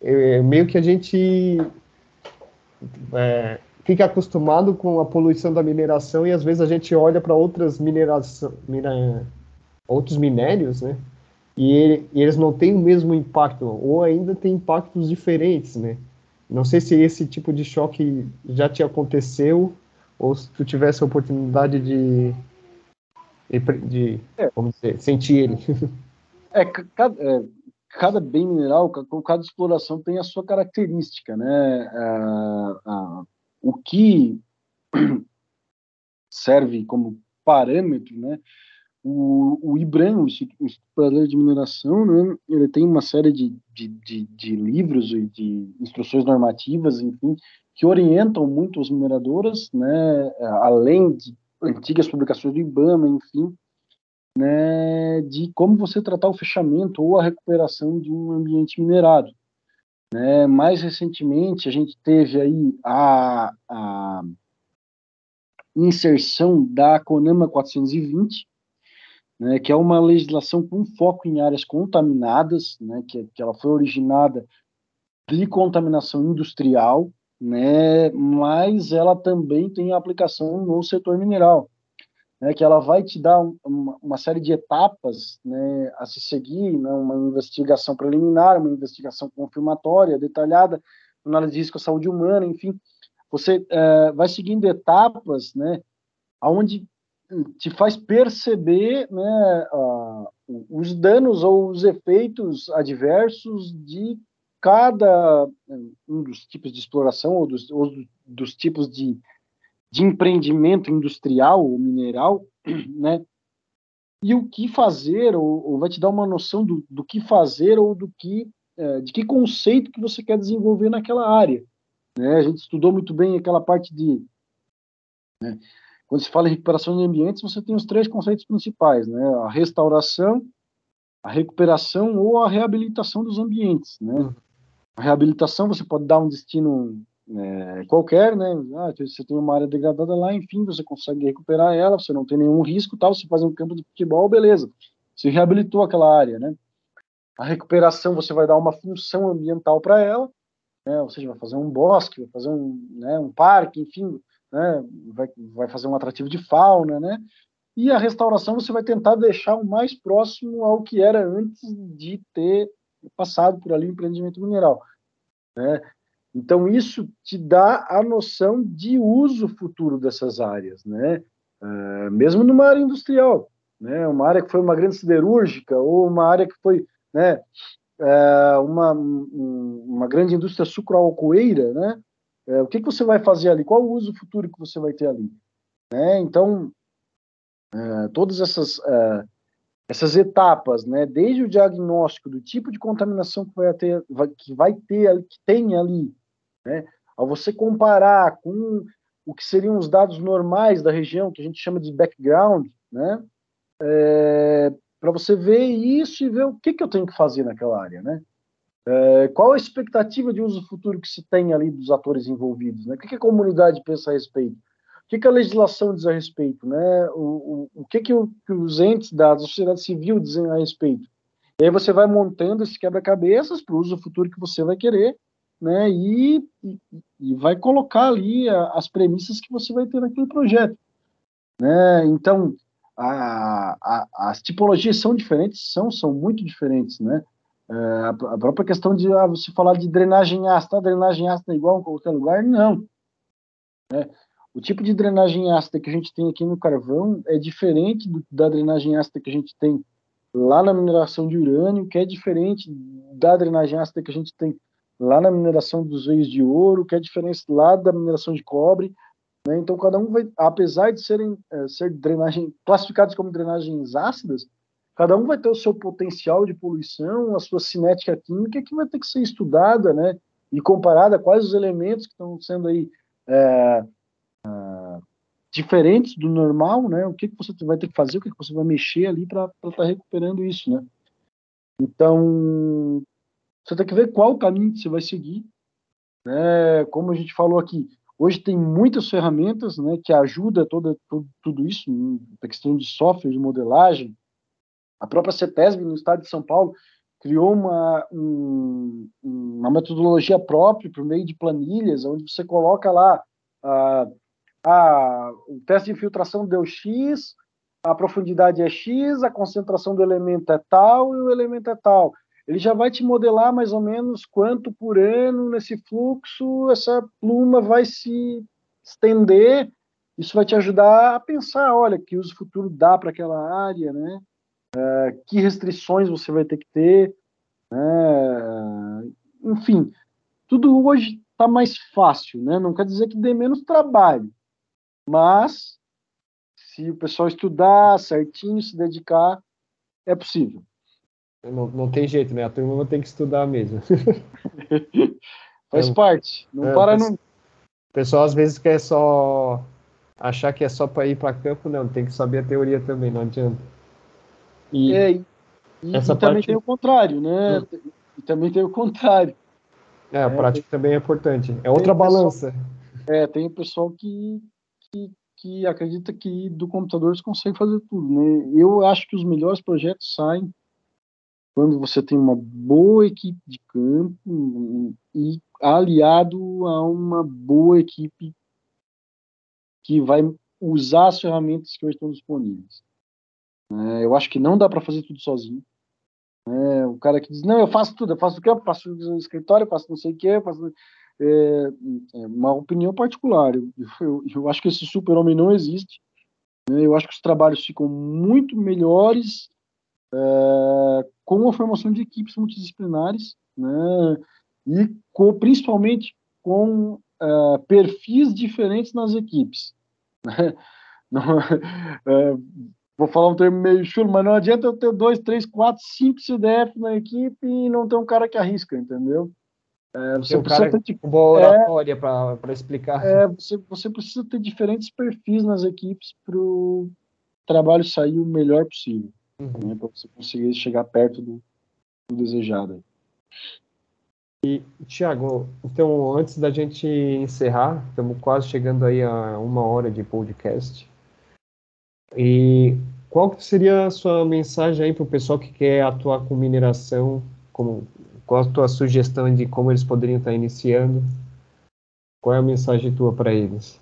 É, meio que a gente é, fica acostumado com a poluição da mineração e às vezes a gente olha para outras mineração, outros minérios, né? E, ele, e, eles não têm o mesmo impacto ou ainda tem impactos diferentes, né? Não sei se esse tipo de choque já te aconteceu ou se tu tivesse a oportunidade de, de, é. vamos dizer, sentir ele. É, cada, é, cada bem mineral, cada exploração tem a sua característica, né? A, o que serve como parâmetro, né? O, o IBRAM, o Instituto Brasileiro de Mineração, né, ele tem uma série de, de, de, de livros e de instruções normativas, enfim, que orientam muito as mineradoras, né, além de antigas publicações do IBAMA, enfim, né, de como você tratar o fechamento ou a recuperação de um ambiente minerado. Né? Mais recentemente, a gente teve aí a, a inserção da CONAMA 420, né, que é uma legislação com foco em áreas contaminadas, né, que, que ela foi originada de contaminação industrial, né, mas ela também tem aplicação no setor mineral né, que ela vai te dar uma, uma série de etapas né, a se seguir, né, uma investigação preliminar, uma investigação confirmatória, detalhada, análise de risco à saúde humana, enfim, você é, vai seguindo etapas, né, aonde te faz perceber né, os danos ou os efeitos adversos de cada um dos tipos de exploração ou dos, ou dos tipos de de empreendimento industrial ou mineral, né? E o que fazer, ou, ou vai te dar uma noção do, do que fazer ou do que, é, de que conceito que você quer desenvolver naquela área. Né? A gente estudou muito bem aquela parte de. Né? Quando se fala em recuperação de ambientes, você tem os três conceitos principais: né? a restauração, a recuperação ou a reabilitação dos ambientes. Né? Uhum. A reabilitação você pode dar um destino é, qualquer, né? Ah, você tem uma área degradada lá, enfim, você consegue recuperar ela, você não tem nenhum risco, tal. Você faz um campo de futebol, beleza. Você reabilitou aquela área, né? A recuperação, você vai dar uma função ambiental para ela, né? ou seja, vai fazer um bosque, vai fazer um, né, um parque, enfim, né? vai, vai fazer um atrativo de fauna, né? E a restauração você vai tentar deixar o mais próximo ao que era antes de ter passado por ali o empreendimento mineral. Né? Então, isso te dá a noção de uso futuro dessas áreas, né? Uh, mesmo numa área industrial, né? uma área que foi uma grande siderúrgica ou uma área que foi né, uh, uma, um, uma grande indústria sucroalcooeira, né? Uh, o que, que você vai fazer ali? Qual o uso futuro que você vai ter ali? Né? Então, todas essas essas etapas, né, desde o diagnóstico do tipo de contaminação que vai ter, vai, que vai ter, que tem ali, né, ao você comparar com o que seriam os dados normais da região, que a gente chama de background, né, é, para você ver isso e ver o que, que eu tenho que fazer naquela área, né, é, qual a expectativa de uso futuro que se tem ali dos atores envolvidos, né, o que, que a comunidade pensa a respeito, que, que a legislação diz a respeito, né? O, o, o que, que, o, que os entes da sociedade civil dizem a respeito. E aí você vai montando esse quebra-cabeças para o uso futuro que você vai querer, né? E, e, vai colocar ali as premissas que você vai ter naquele projeto, né? Então, a, a, as tipologias são diferentes, são, são muito diferentes, né? É, a, própria questão de ah, você falar de drenagem ácida, drenagem ácida é igual em qualquer lugar, não. Né? O tipo de drenagem ácida que a gente tem aqui no carvão é diferente do, da drenagem ácida que a gente tem lá na mineração de urânio, que é diferente da drenagem ácida que a gente tem lá na mineração dos veios de ouro, que é diferente lá da mineração de cobre. Né? Então, cada um vai, apesar de serem é, ser drenagem, classificados como drenagens ácidas, cada um vai ter o seu potencial de poluição, a sua cinética química, que vai ter que ser estudada né? e comparada quais os elementos que estão sendo aí. É, diferentes do normal, né? O que, que você vai ter que fazer, o que, que você vai mexer ali para estar tá recuperando isso, né? Então, você tem que ver qual o caminho que você vai seguir, né? Como a gente falou aqui, hoje tem muitas ferramentas, né, que ajudam toda, tudo, tudo isso, a questão de software, de modelagem. A própria CETESB, no estado de São Paulo, criou uma, um, uma metodologia própria por meio de planilhas, onde você coloca lá ah, o teste de infiltração deu X, a profundidade é X, a concentração do elemento é tal e o elemento é tal. Ele já vai te modelar mais ou menos quanto por ano nesse fluxo essa pluma vai se estender. Isso vai te ajudar a pensar, olha, que uso futuro dá para aquela área, né? É, que restrições você vai ter que ter, né? Enfim, tudo hoje está mais fácil, né? Não quer dizer que dê menos trabalho, mas, se o pessoal estudar certinho, se dedicar, é possível. Não, não tem jeito, né? A turma tem que estudar mesmo. Faz parte. Não é, para não. O pessoal às vezes quer só achar que é só para ir para campo, não. Tem que saber a teoria também, não adianta. E, é, e, essa e parte... também tem o contrário, né? Hum. E também tem o contrário. É, a é, prática tem... também é importante. É outra balança. Pessoal, é, tem o pessoal que que, que acredita que do computador você consegue fazer tudo, né? Eu acho que os melhores projetos saem quando você tem uma boa equipe de campo e aliado a uma boa equipe que vai usar as ferramentas que hoje estão disponíveis. É, eu acho que não dá para fazer tudo sozinho. É, o cara que diz, não, eu faço tudo, eu faço o campo, faço o escritório, faço não sei o que, faço é, é uma opinião particular. Eu, eu, eu acho que esse super-homem não existe. Né? Eu acho que os trabalhos ficam muito melhores é, com a formação de equipes multidisciplinares, né? e com, principalmente com é, perfis diferentes nas equipes. Né? Não, é, vou falar um termo meio chulo, mas não adianta eu ter dois, três, quatro, cinco CDF na equipe e não ter um cara que arrisca, entendeu? É, você um precisa ter tipo, boa oratória é, para explicar. É, você, você precisa ter diferentes perfis nas equipes para o trabalho sair o melhor possível, uhum. né, para você conseguir chegar perto do, do desejado. E, Tiago, então, antes da gente encerrar, estamos quase chegando aí a uma hora de podcast. E qual seria a sua mensagem aí para o pessoal que quer atuar com mineração? Como, qual a tua sugestão de como eles poderiam estar iniciando? Qual é a mensagem tua para eles?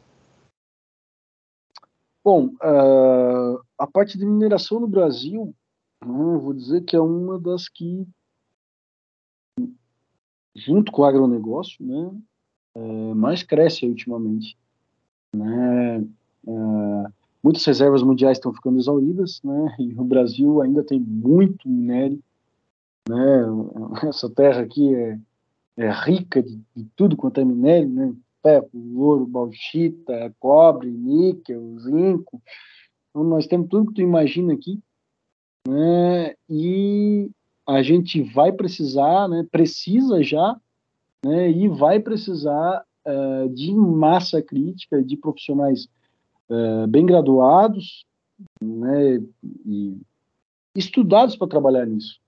Bom, uh, a parte de mineração no Brasil, uh, vou dizer que é uma das que, junto com o agronegócio, né, uh, mais cresce ultimamente. Né? Uh, muitas reservas mundiais estão ficando exauridas, né, e o Brasil ainda tem muito minério. Né, essa terra aqui é, é rica de, de tudo quanto é minério, né, ferro, ouro, bauxita, cobre, níquel, zinco. Então, nós temos tudo que tu imagina aqui, né? E a gente vai precisar, né? Precisa já, né? E vai precisar uh, de massa crítica, de profissionais uh, bem graduados, né? E estudados para trabalhar nisso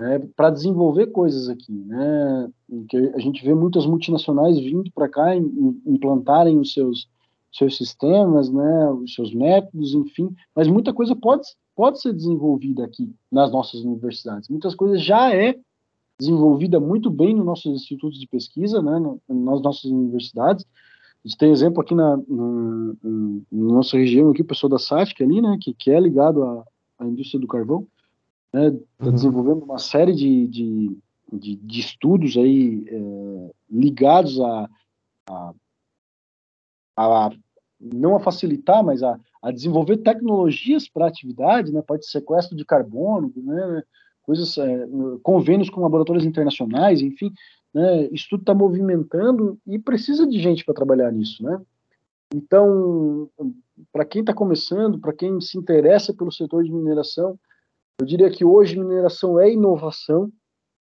né, para desenvolver coisas aqui, né? Que a gente vê muitas multinacionais vindo para cá implantarem os seus seus sistemas, né, os seus métodos, enfim, mas muita coisa pode pode ser desenvolvida aqui nas nossas universidades. Muitas coisas já é desenvolvida muito bem nos nossos institutos de pesquisa, né, nas nossas universidades. A gente tem exemplo aqui na, na, na nossa região, aqui, o pessoal da SATIC ali, né, que, que é ligado à, à indústria do carvão, né, tá uhum. desenvolvendo uma série de, de, de, de estudos aí é, ligados a, a, a, não a facilitar, mas a, a desenvolver tecnologias para atividade, né, parte de sequestro de carbono, né, coisas, é, convênios com laboratórios internacionais, enfim, né, isso tudo está movimentando e precisa de gente para trabalhar nisso, né? Então, para quem está começando, para quem se interessa pelo setor de mineração, eu diria que hoje mineração é inovação.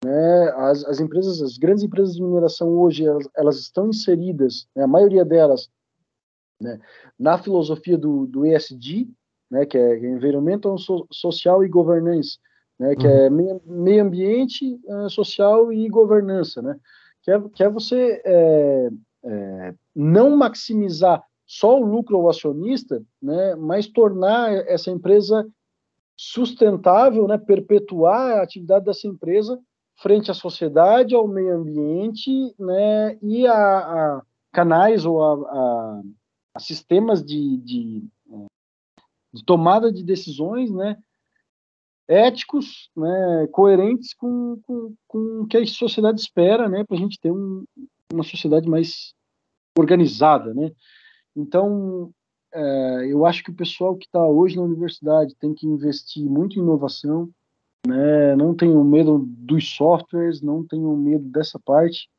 Né? As, as empresas, as grandes empresas de mineração hoje, elas, elas estão inseridas, né? a maioria delas, né? na filosofia do, do ESG, né? que é Environmental, Social e Governance, né? que é uhum. meio, ambiente, uh, social e governança. Né? Que, é, que é você é, é, não maximizar só o lucro ao acionista, né? mas tornar essa empresa sustentável, né, perpetuar a atividade dessa empresa frente à sociedade, ao meio ambiente, né, e a, a canais ou a, a, a sistemas de, de, de, tomada de decisões, né, éticos, né, coerentes com, com, com o que a sociedade espera, né, para a gente ter um, uma sociedade mais organizada, né. Então, é, eu acho que o pessoal que está hoje na universidade tem que investir muito em inovação, né? não tenham medo dos softwares, não tenham medo dessa parte,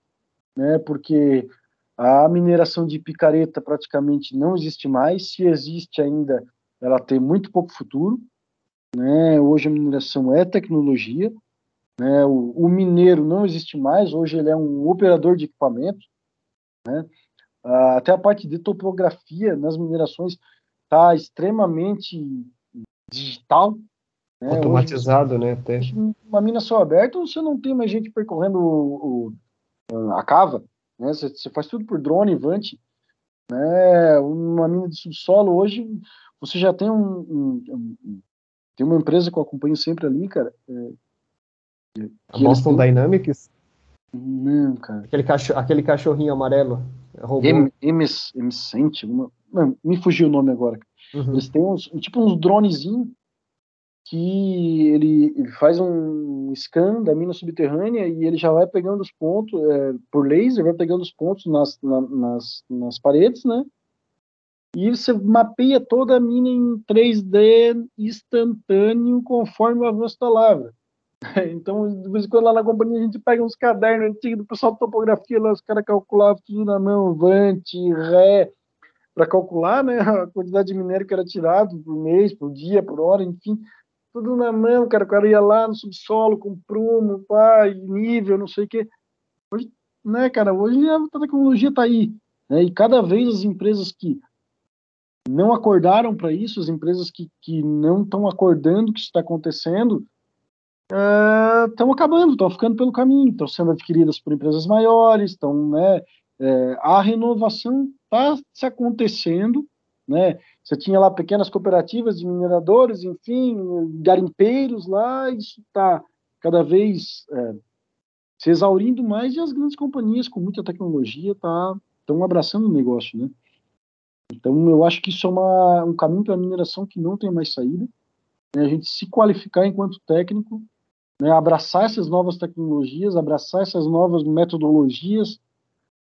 né? porque a mineração de picareta praticamente não existe mais, se existe ainda, ela tem muito pouco futuro. Né? Hoje a mineração é tecnologia, né? o, o mineiro não existe mais, hoje ele é um operador de equipamento, né? Uh, até a parte de topografia nas minerações está extremamente digital. Né? Automatizado, Hoje, né? Até. Uma mina céu aberto, você não tem mais gente percorrendo o, o, a cava, né? Você, você, faz tudo por drone, vante. Né? Uma mina de subsolo hoje, você já tem um, um, um tem uma empresa que eu acompanho sempre ali, cara. É, a Boston têm... Dynamics? Não, cara. Aquele, cachorro, aquele cachorrinho amarelo. Emicente, me fugiu o nome agora. Uhum. Eles têm uns, tipo uns dronezinhos que ele, ele, faz um scan da mina subterrânea e ele já vai pegando os pontos, é, por laser, vai pegando os pontos nas, na, nas, nas paredes, né? E você mapeia toda a mina em 3D instantâneo conforme o avanço da lavra. Então, de vez em quando lá na companhia a gente pega uns cadernos antigos do pessoal de topografia, lá os caras calculavam tudo na mão, vante, ré, para calcular né, a quantidade de minério que era tirado por mês, por dia, por hora, enfim, tudo na mão, cara. O cara ia lá no subsolo com prumo, pai, nível, não sei o quê. Hoje, né, cara, hoje a tecnologia está aí. Né, e cada vez as empresas que não acordaram para isso, as empresas que, que não estão acordando que está acontecendo, estão uh, acabando, estão ficando pelo caminho, estão sendo adquiridas por empresas maiores, estão, né, é, a renovação está se acontecendo, né, você tinha lá pequenas cooperativas de mineradores, enfim, garimpeiros lá, isso está cada vez é, se exaurindo mais e as grandes companhias com muita tecnologia estão tá, abraçando o negócio, né? Então, eu acho que isso é uma, um caminho para a mineração que não tem mais saída. Né? A gente se qualificar enquanto técnico, né? abraçar essas novas tecnologias, abraçar essas novas metodologias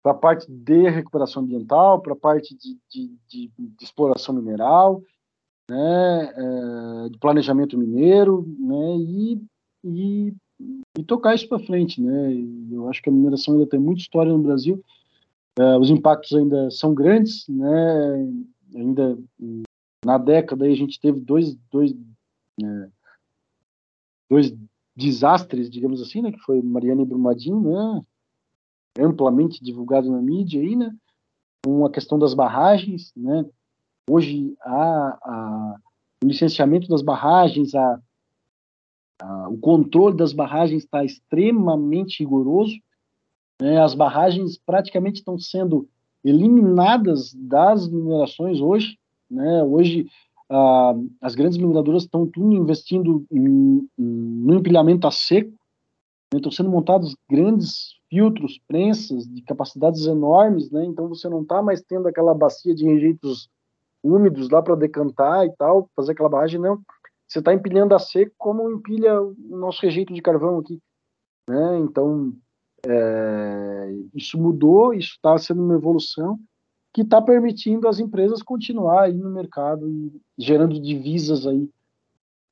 para a parte de recuperação ambiental, para a parte de, de, de, de, exploração mineral, né? É, de planejamento mineiro, né? e, e, e tocar isso para frente. Né? Eu acho que a mineração ainda tem muita história no Brasil Uh, os impactos ainda são grandes, né? Ainda na década aí a gente teve dois, dois, é, dois desastres, digamos assim, né? Que foi Mariana e Brumadinho, né? Amplamente divulgado na mídia aí, né? Com a questão das barragens, né? Hoje a, a o licenciamento das barragens, a, a, o controle das barragens está extremamente rigoroso. Né? As barragens praticamente estão sendo eliminadas das minerações hoje. Né? Hoje, ah, as grandes mineradoras estão tudo investindo em, em, no empilhamento a seco. Né? Estão sendo montados grandes filtros, prensas de capacidades enormes, né? então você não está mais tendo aquela bacia de rejeitos úmidos lá para decantar e tal, fazer aquela barragem, não. Você está empilhando a seco como empilha o nosso rejeito de carvão aqui. Né? Então, é, isso mudou, isso está sendo uma evolução que está permitindo as empresas continuar aí no mercado e gerando divisas aí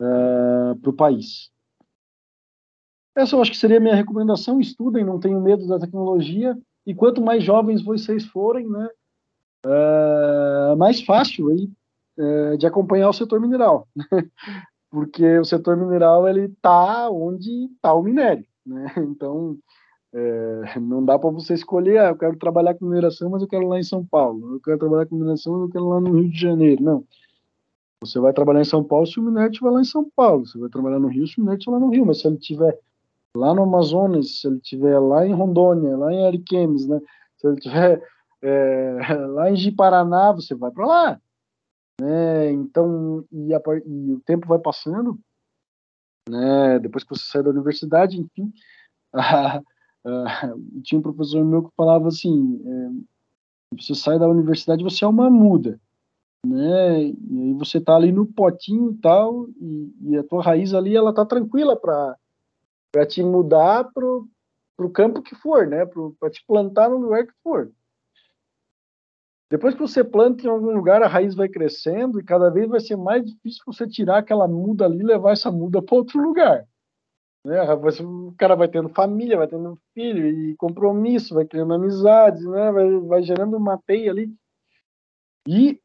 é, para o país. Essa eu acho que seria a minha recomendação. Estudem, não tenham medo da tecnologia. E quanto mais jovens vocês forem, né, é mais fácil aí é, de acompanhar o setor mineral, porque o setor mineral ele está onde está o minério, né? Então é, não dá para você escolher, ah, eu quero trabalhar com mineração, mas eu quero lá em São Paulo. Eu quero trabalhar com mineração, mas eu quero lá no Rio de Janeiro. Não. Você vai trabalhar em São Paulo se o minério estiver lá em São Paulo. Você vai trabalhar no Rio se o minério estiver lá no Rio. Mas se ele estiver lá no Amazonas, se ele estiver lá em Rondônia, lá em Ariquemes, né? se ele estiver é, lá em Jiparaná, você vai para lá. Né? Então, e, a, e o tempo vai passando, né? depois que você sai da universidade, enfim, a, Uh, tinha um professor meu que falava assim: é, você sai da universidade, você é uma muda, né? E aí você tá ali no potinho e tal, e, a tua raiz ali, ela tá tranquila para para te mudar pro, pro campo que for, né? Para te plantar no lugar que for. Depois que você planta em algum lugar, a raiz vai crescendo e cada vez vai ser mais difícil você tirar aquela muda ali e levar essa muda para outro lugar. Né? O cara vai tendo família, vai tendo filho e compromisso, vai criando amizades, né? vai, vai gerando uma teia ali. E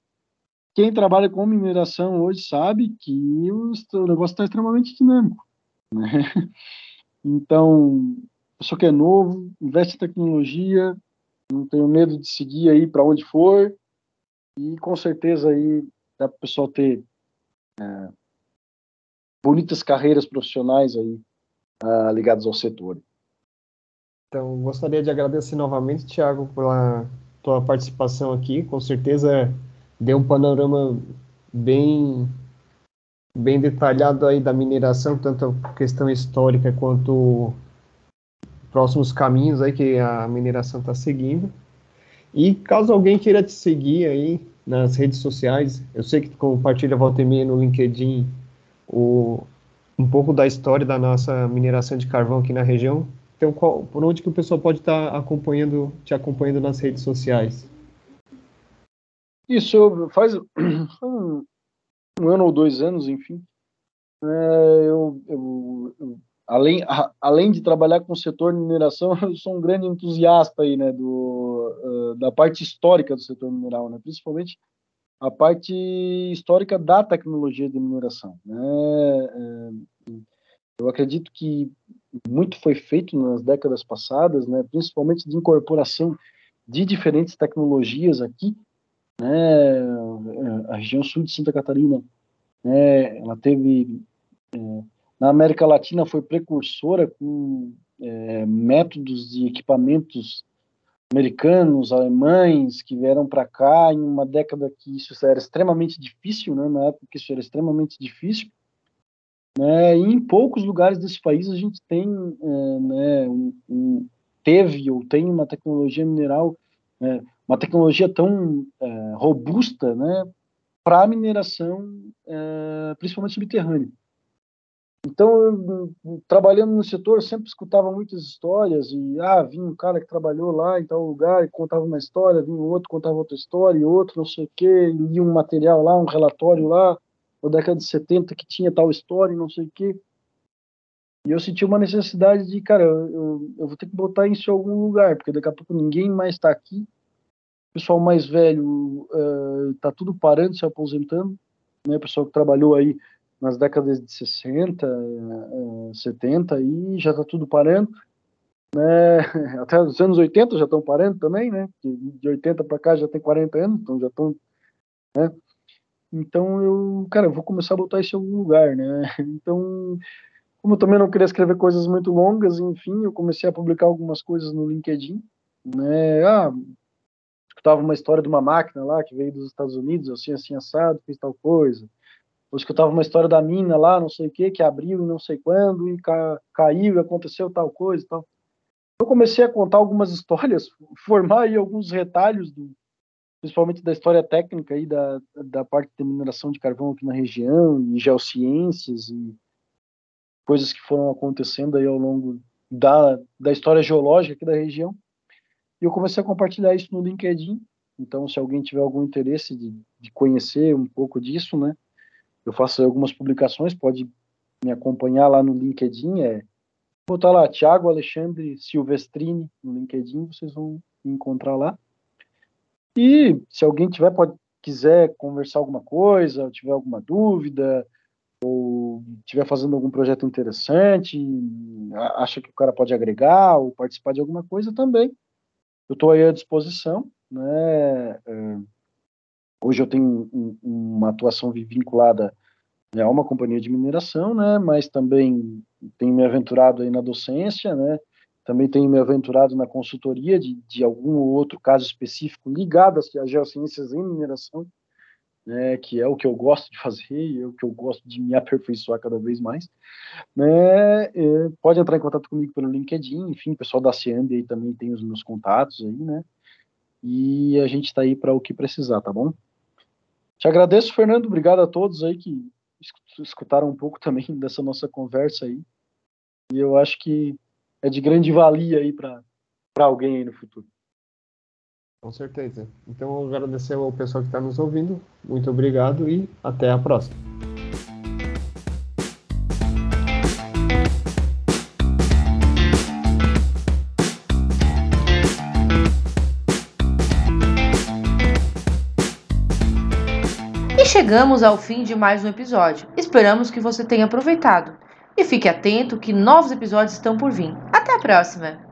quem trabalha com mineração hoje sabe que o, o negócio está extremamente dinâmico. Né? Então, pessoa que é novo, investe em tecnologia, não tenho medo de seguir aí para onde for, e com certeza aí dá para o pessoal ter é, bonitas carreiras profissionais aí uh, ligados ao setor. Então, gostaria de agradecer novamente, Tiago, pela tua participação aqui. Com certeza deu um panorama bem bem detalhado aí da mineração, tanto a questão histórica quanto próximos caminhos aí que a mineração está seguindo. E caso alguém queira te seguir aí nas redes sociais, eu sei que tu compartilha volta e meia no LinkedIn o, um pouco da história da nossa mineração de carvão aqui na região. Então, qual, por onde que o pessoal pode estar acompanhando, te acompanhando nas redes sociais? Isso faz um, um ano ou dois anos, enfim. É, eu, eu, eu, além, a, além de trabalhar com o setor de mineração, eu sou um grande entusiasta aí, né, do, uh, da parte histórica do setor mineral, né, principalmente a parte histórica da tecnologia de mineração. Né? É, eu acredito que muito foi feito nas décadas passadas, né? principalmente de incorporação de diferentes tecnologias aqui. Né? A região sul de Santa Catarina, né? ela teve é, na América Latina foi precursora com é, métodos e equipamentos americanos, alemães que vieram para cá em uma década que isso era extremamente difícil, né? Na época isso era extremamente difícil, né? E em poucos lugares desse país a gente tem, é, né? Um, um, teve ou tem uma tecnologia mineral, é, uma tecnologia tão é, robusta, né? Para mineração, é, principalmente subterrânea. Então, trabalhando no setor, sempre escutava muitas histórias e ah, vinha um cara que trabalhou lá em tal lugar e contava uma história, vinha outro contava outra história e outro não sei o quê, lia um material lá, um relatório lá, da década de 70 que tinha tal história e não sei o quê. E eu senti uma necessidade de, cara, eu, eu vou ter que botar isso em algum lugar, porque daqui a pouco ninguém mais está aqui, o pessoal mais velho está uh, tudo parando, se aposentando, né, o pessoal que trabalhou aí nas décadas de 60, 70 e já está tudo parando. Né? Até os anos 80 já estão parando também, né? De 80 para cá já tem 40 anos, então já estão. Né? Então eu, cara, eu vou começar a botar isso em algum lugar, né? Então, como eu também não queria escrever coisas muito longas, enfim, eu comecei a publicar algumas coisas no LinkedIn, né? Ah, escutava uma história de uma máquina lá que veio dos Estados Unidos, assim, assim, assado, fez tal coisa eu escutava uma história da mina lá, não sei o que, que abriu e não sei quando, e ca caiu e aconteceu tal coisa e tal. Eu comecei a contar algumas histórias, formar aí alguns retalhos, do, principalmente da história técnica aí da, da parte de mineração de carvão aqui na região, e geociências, e coisas que foram acontecendo aí ao longo da, da história geológica aqui da região. E eu comecei a compartilhar isso no LinkedIn, então se alguém tiver algum interesse de, de conhecer um pouco disso, né, eu faço algumas publicações, pode me acompanhar lá no LinkedIn, é botar lá Thiago Alexandre Silvestrini no LinkedIn, vocês vão me encontrar lá. E se alguém tiver pode quiser conversar alguma coisa, tiver alguma dúvida, ou estiver fazendo algum projeto interessante, acha que o cara pode agregar ou participar de alguma coisa também, eu estou aí à disposição, né? É, Hoje eu tenho um, uma atuação vinculada né, a uma companhia de mineração, né, mas também tenho me aventurado aí na docência, né, também tenho me aventurado na consultoria de, de algum ou outro caso específico ligado às geociências em mineração, né, que é o que eu gosto de fazer e é o que eu gosto de me aperfeiçoar cada vez mais, né, é, pode entrar em contato comigo pelo LinkedIn, enfim, o pessoal da CIAMB aí também tem os meus contatos aí, né, e a gente está aí para o que precisar, tá bom? Te agradeço, Fernando. Obrigado a todos aí que escutaram um pouco também dessa nossa conversa aí. E eu acho que é de grande valia aí para alguém aí no futuro. Com certeza. Então, eu agradecer ao pessoal que está nos ouvindo. Muito obrigado e até a próxima. Chegamos ao fim de mais um episódio. Esperamos que você tenha aproveitado. E fique atento que novos episódios estão por vir. Até a próxima!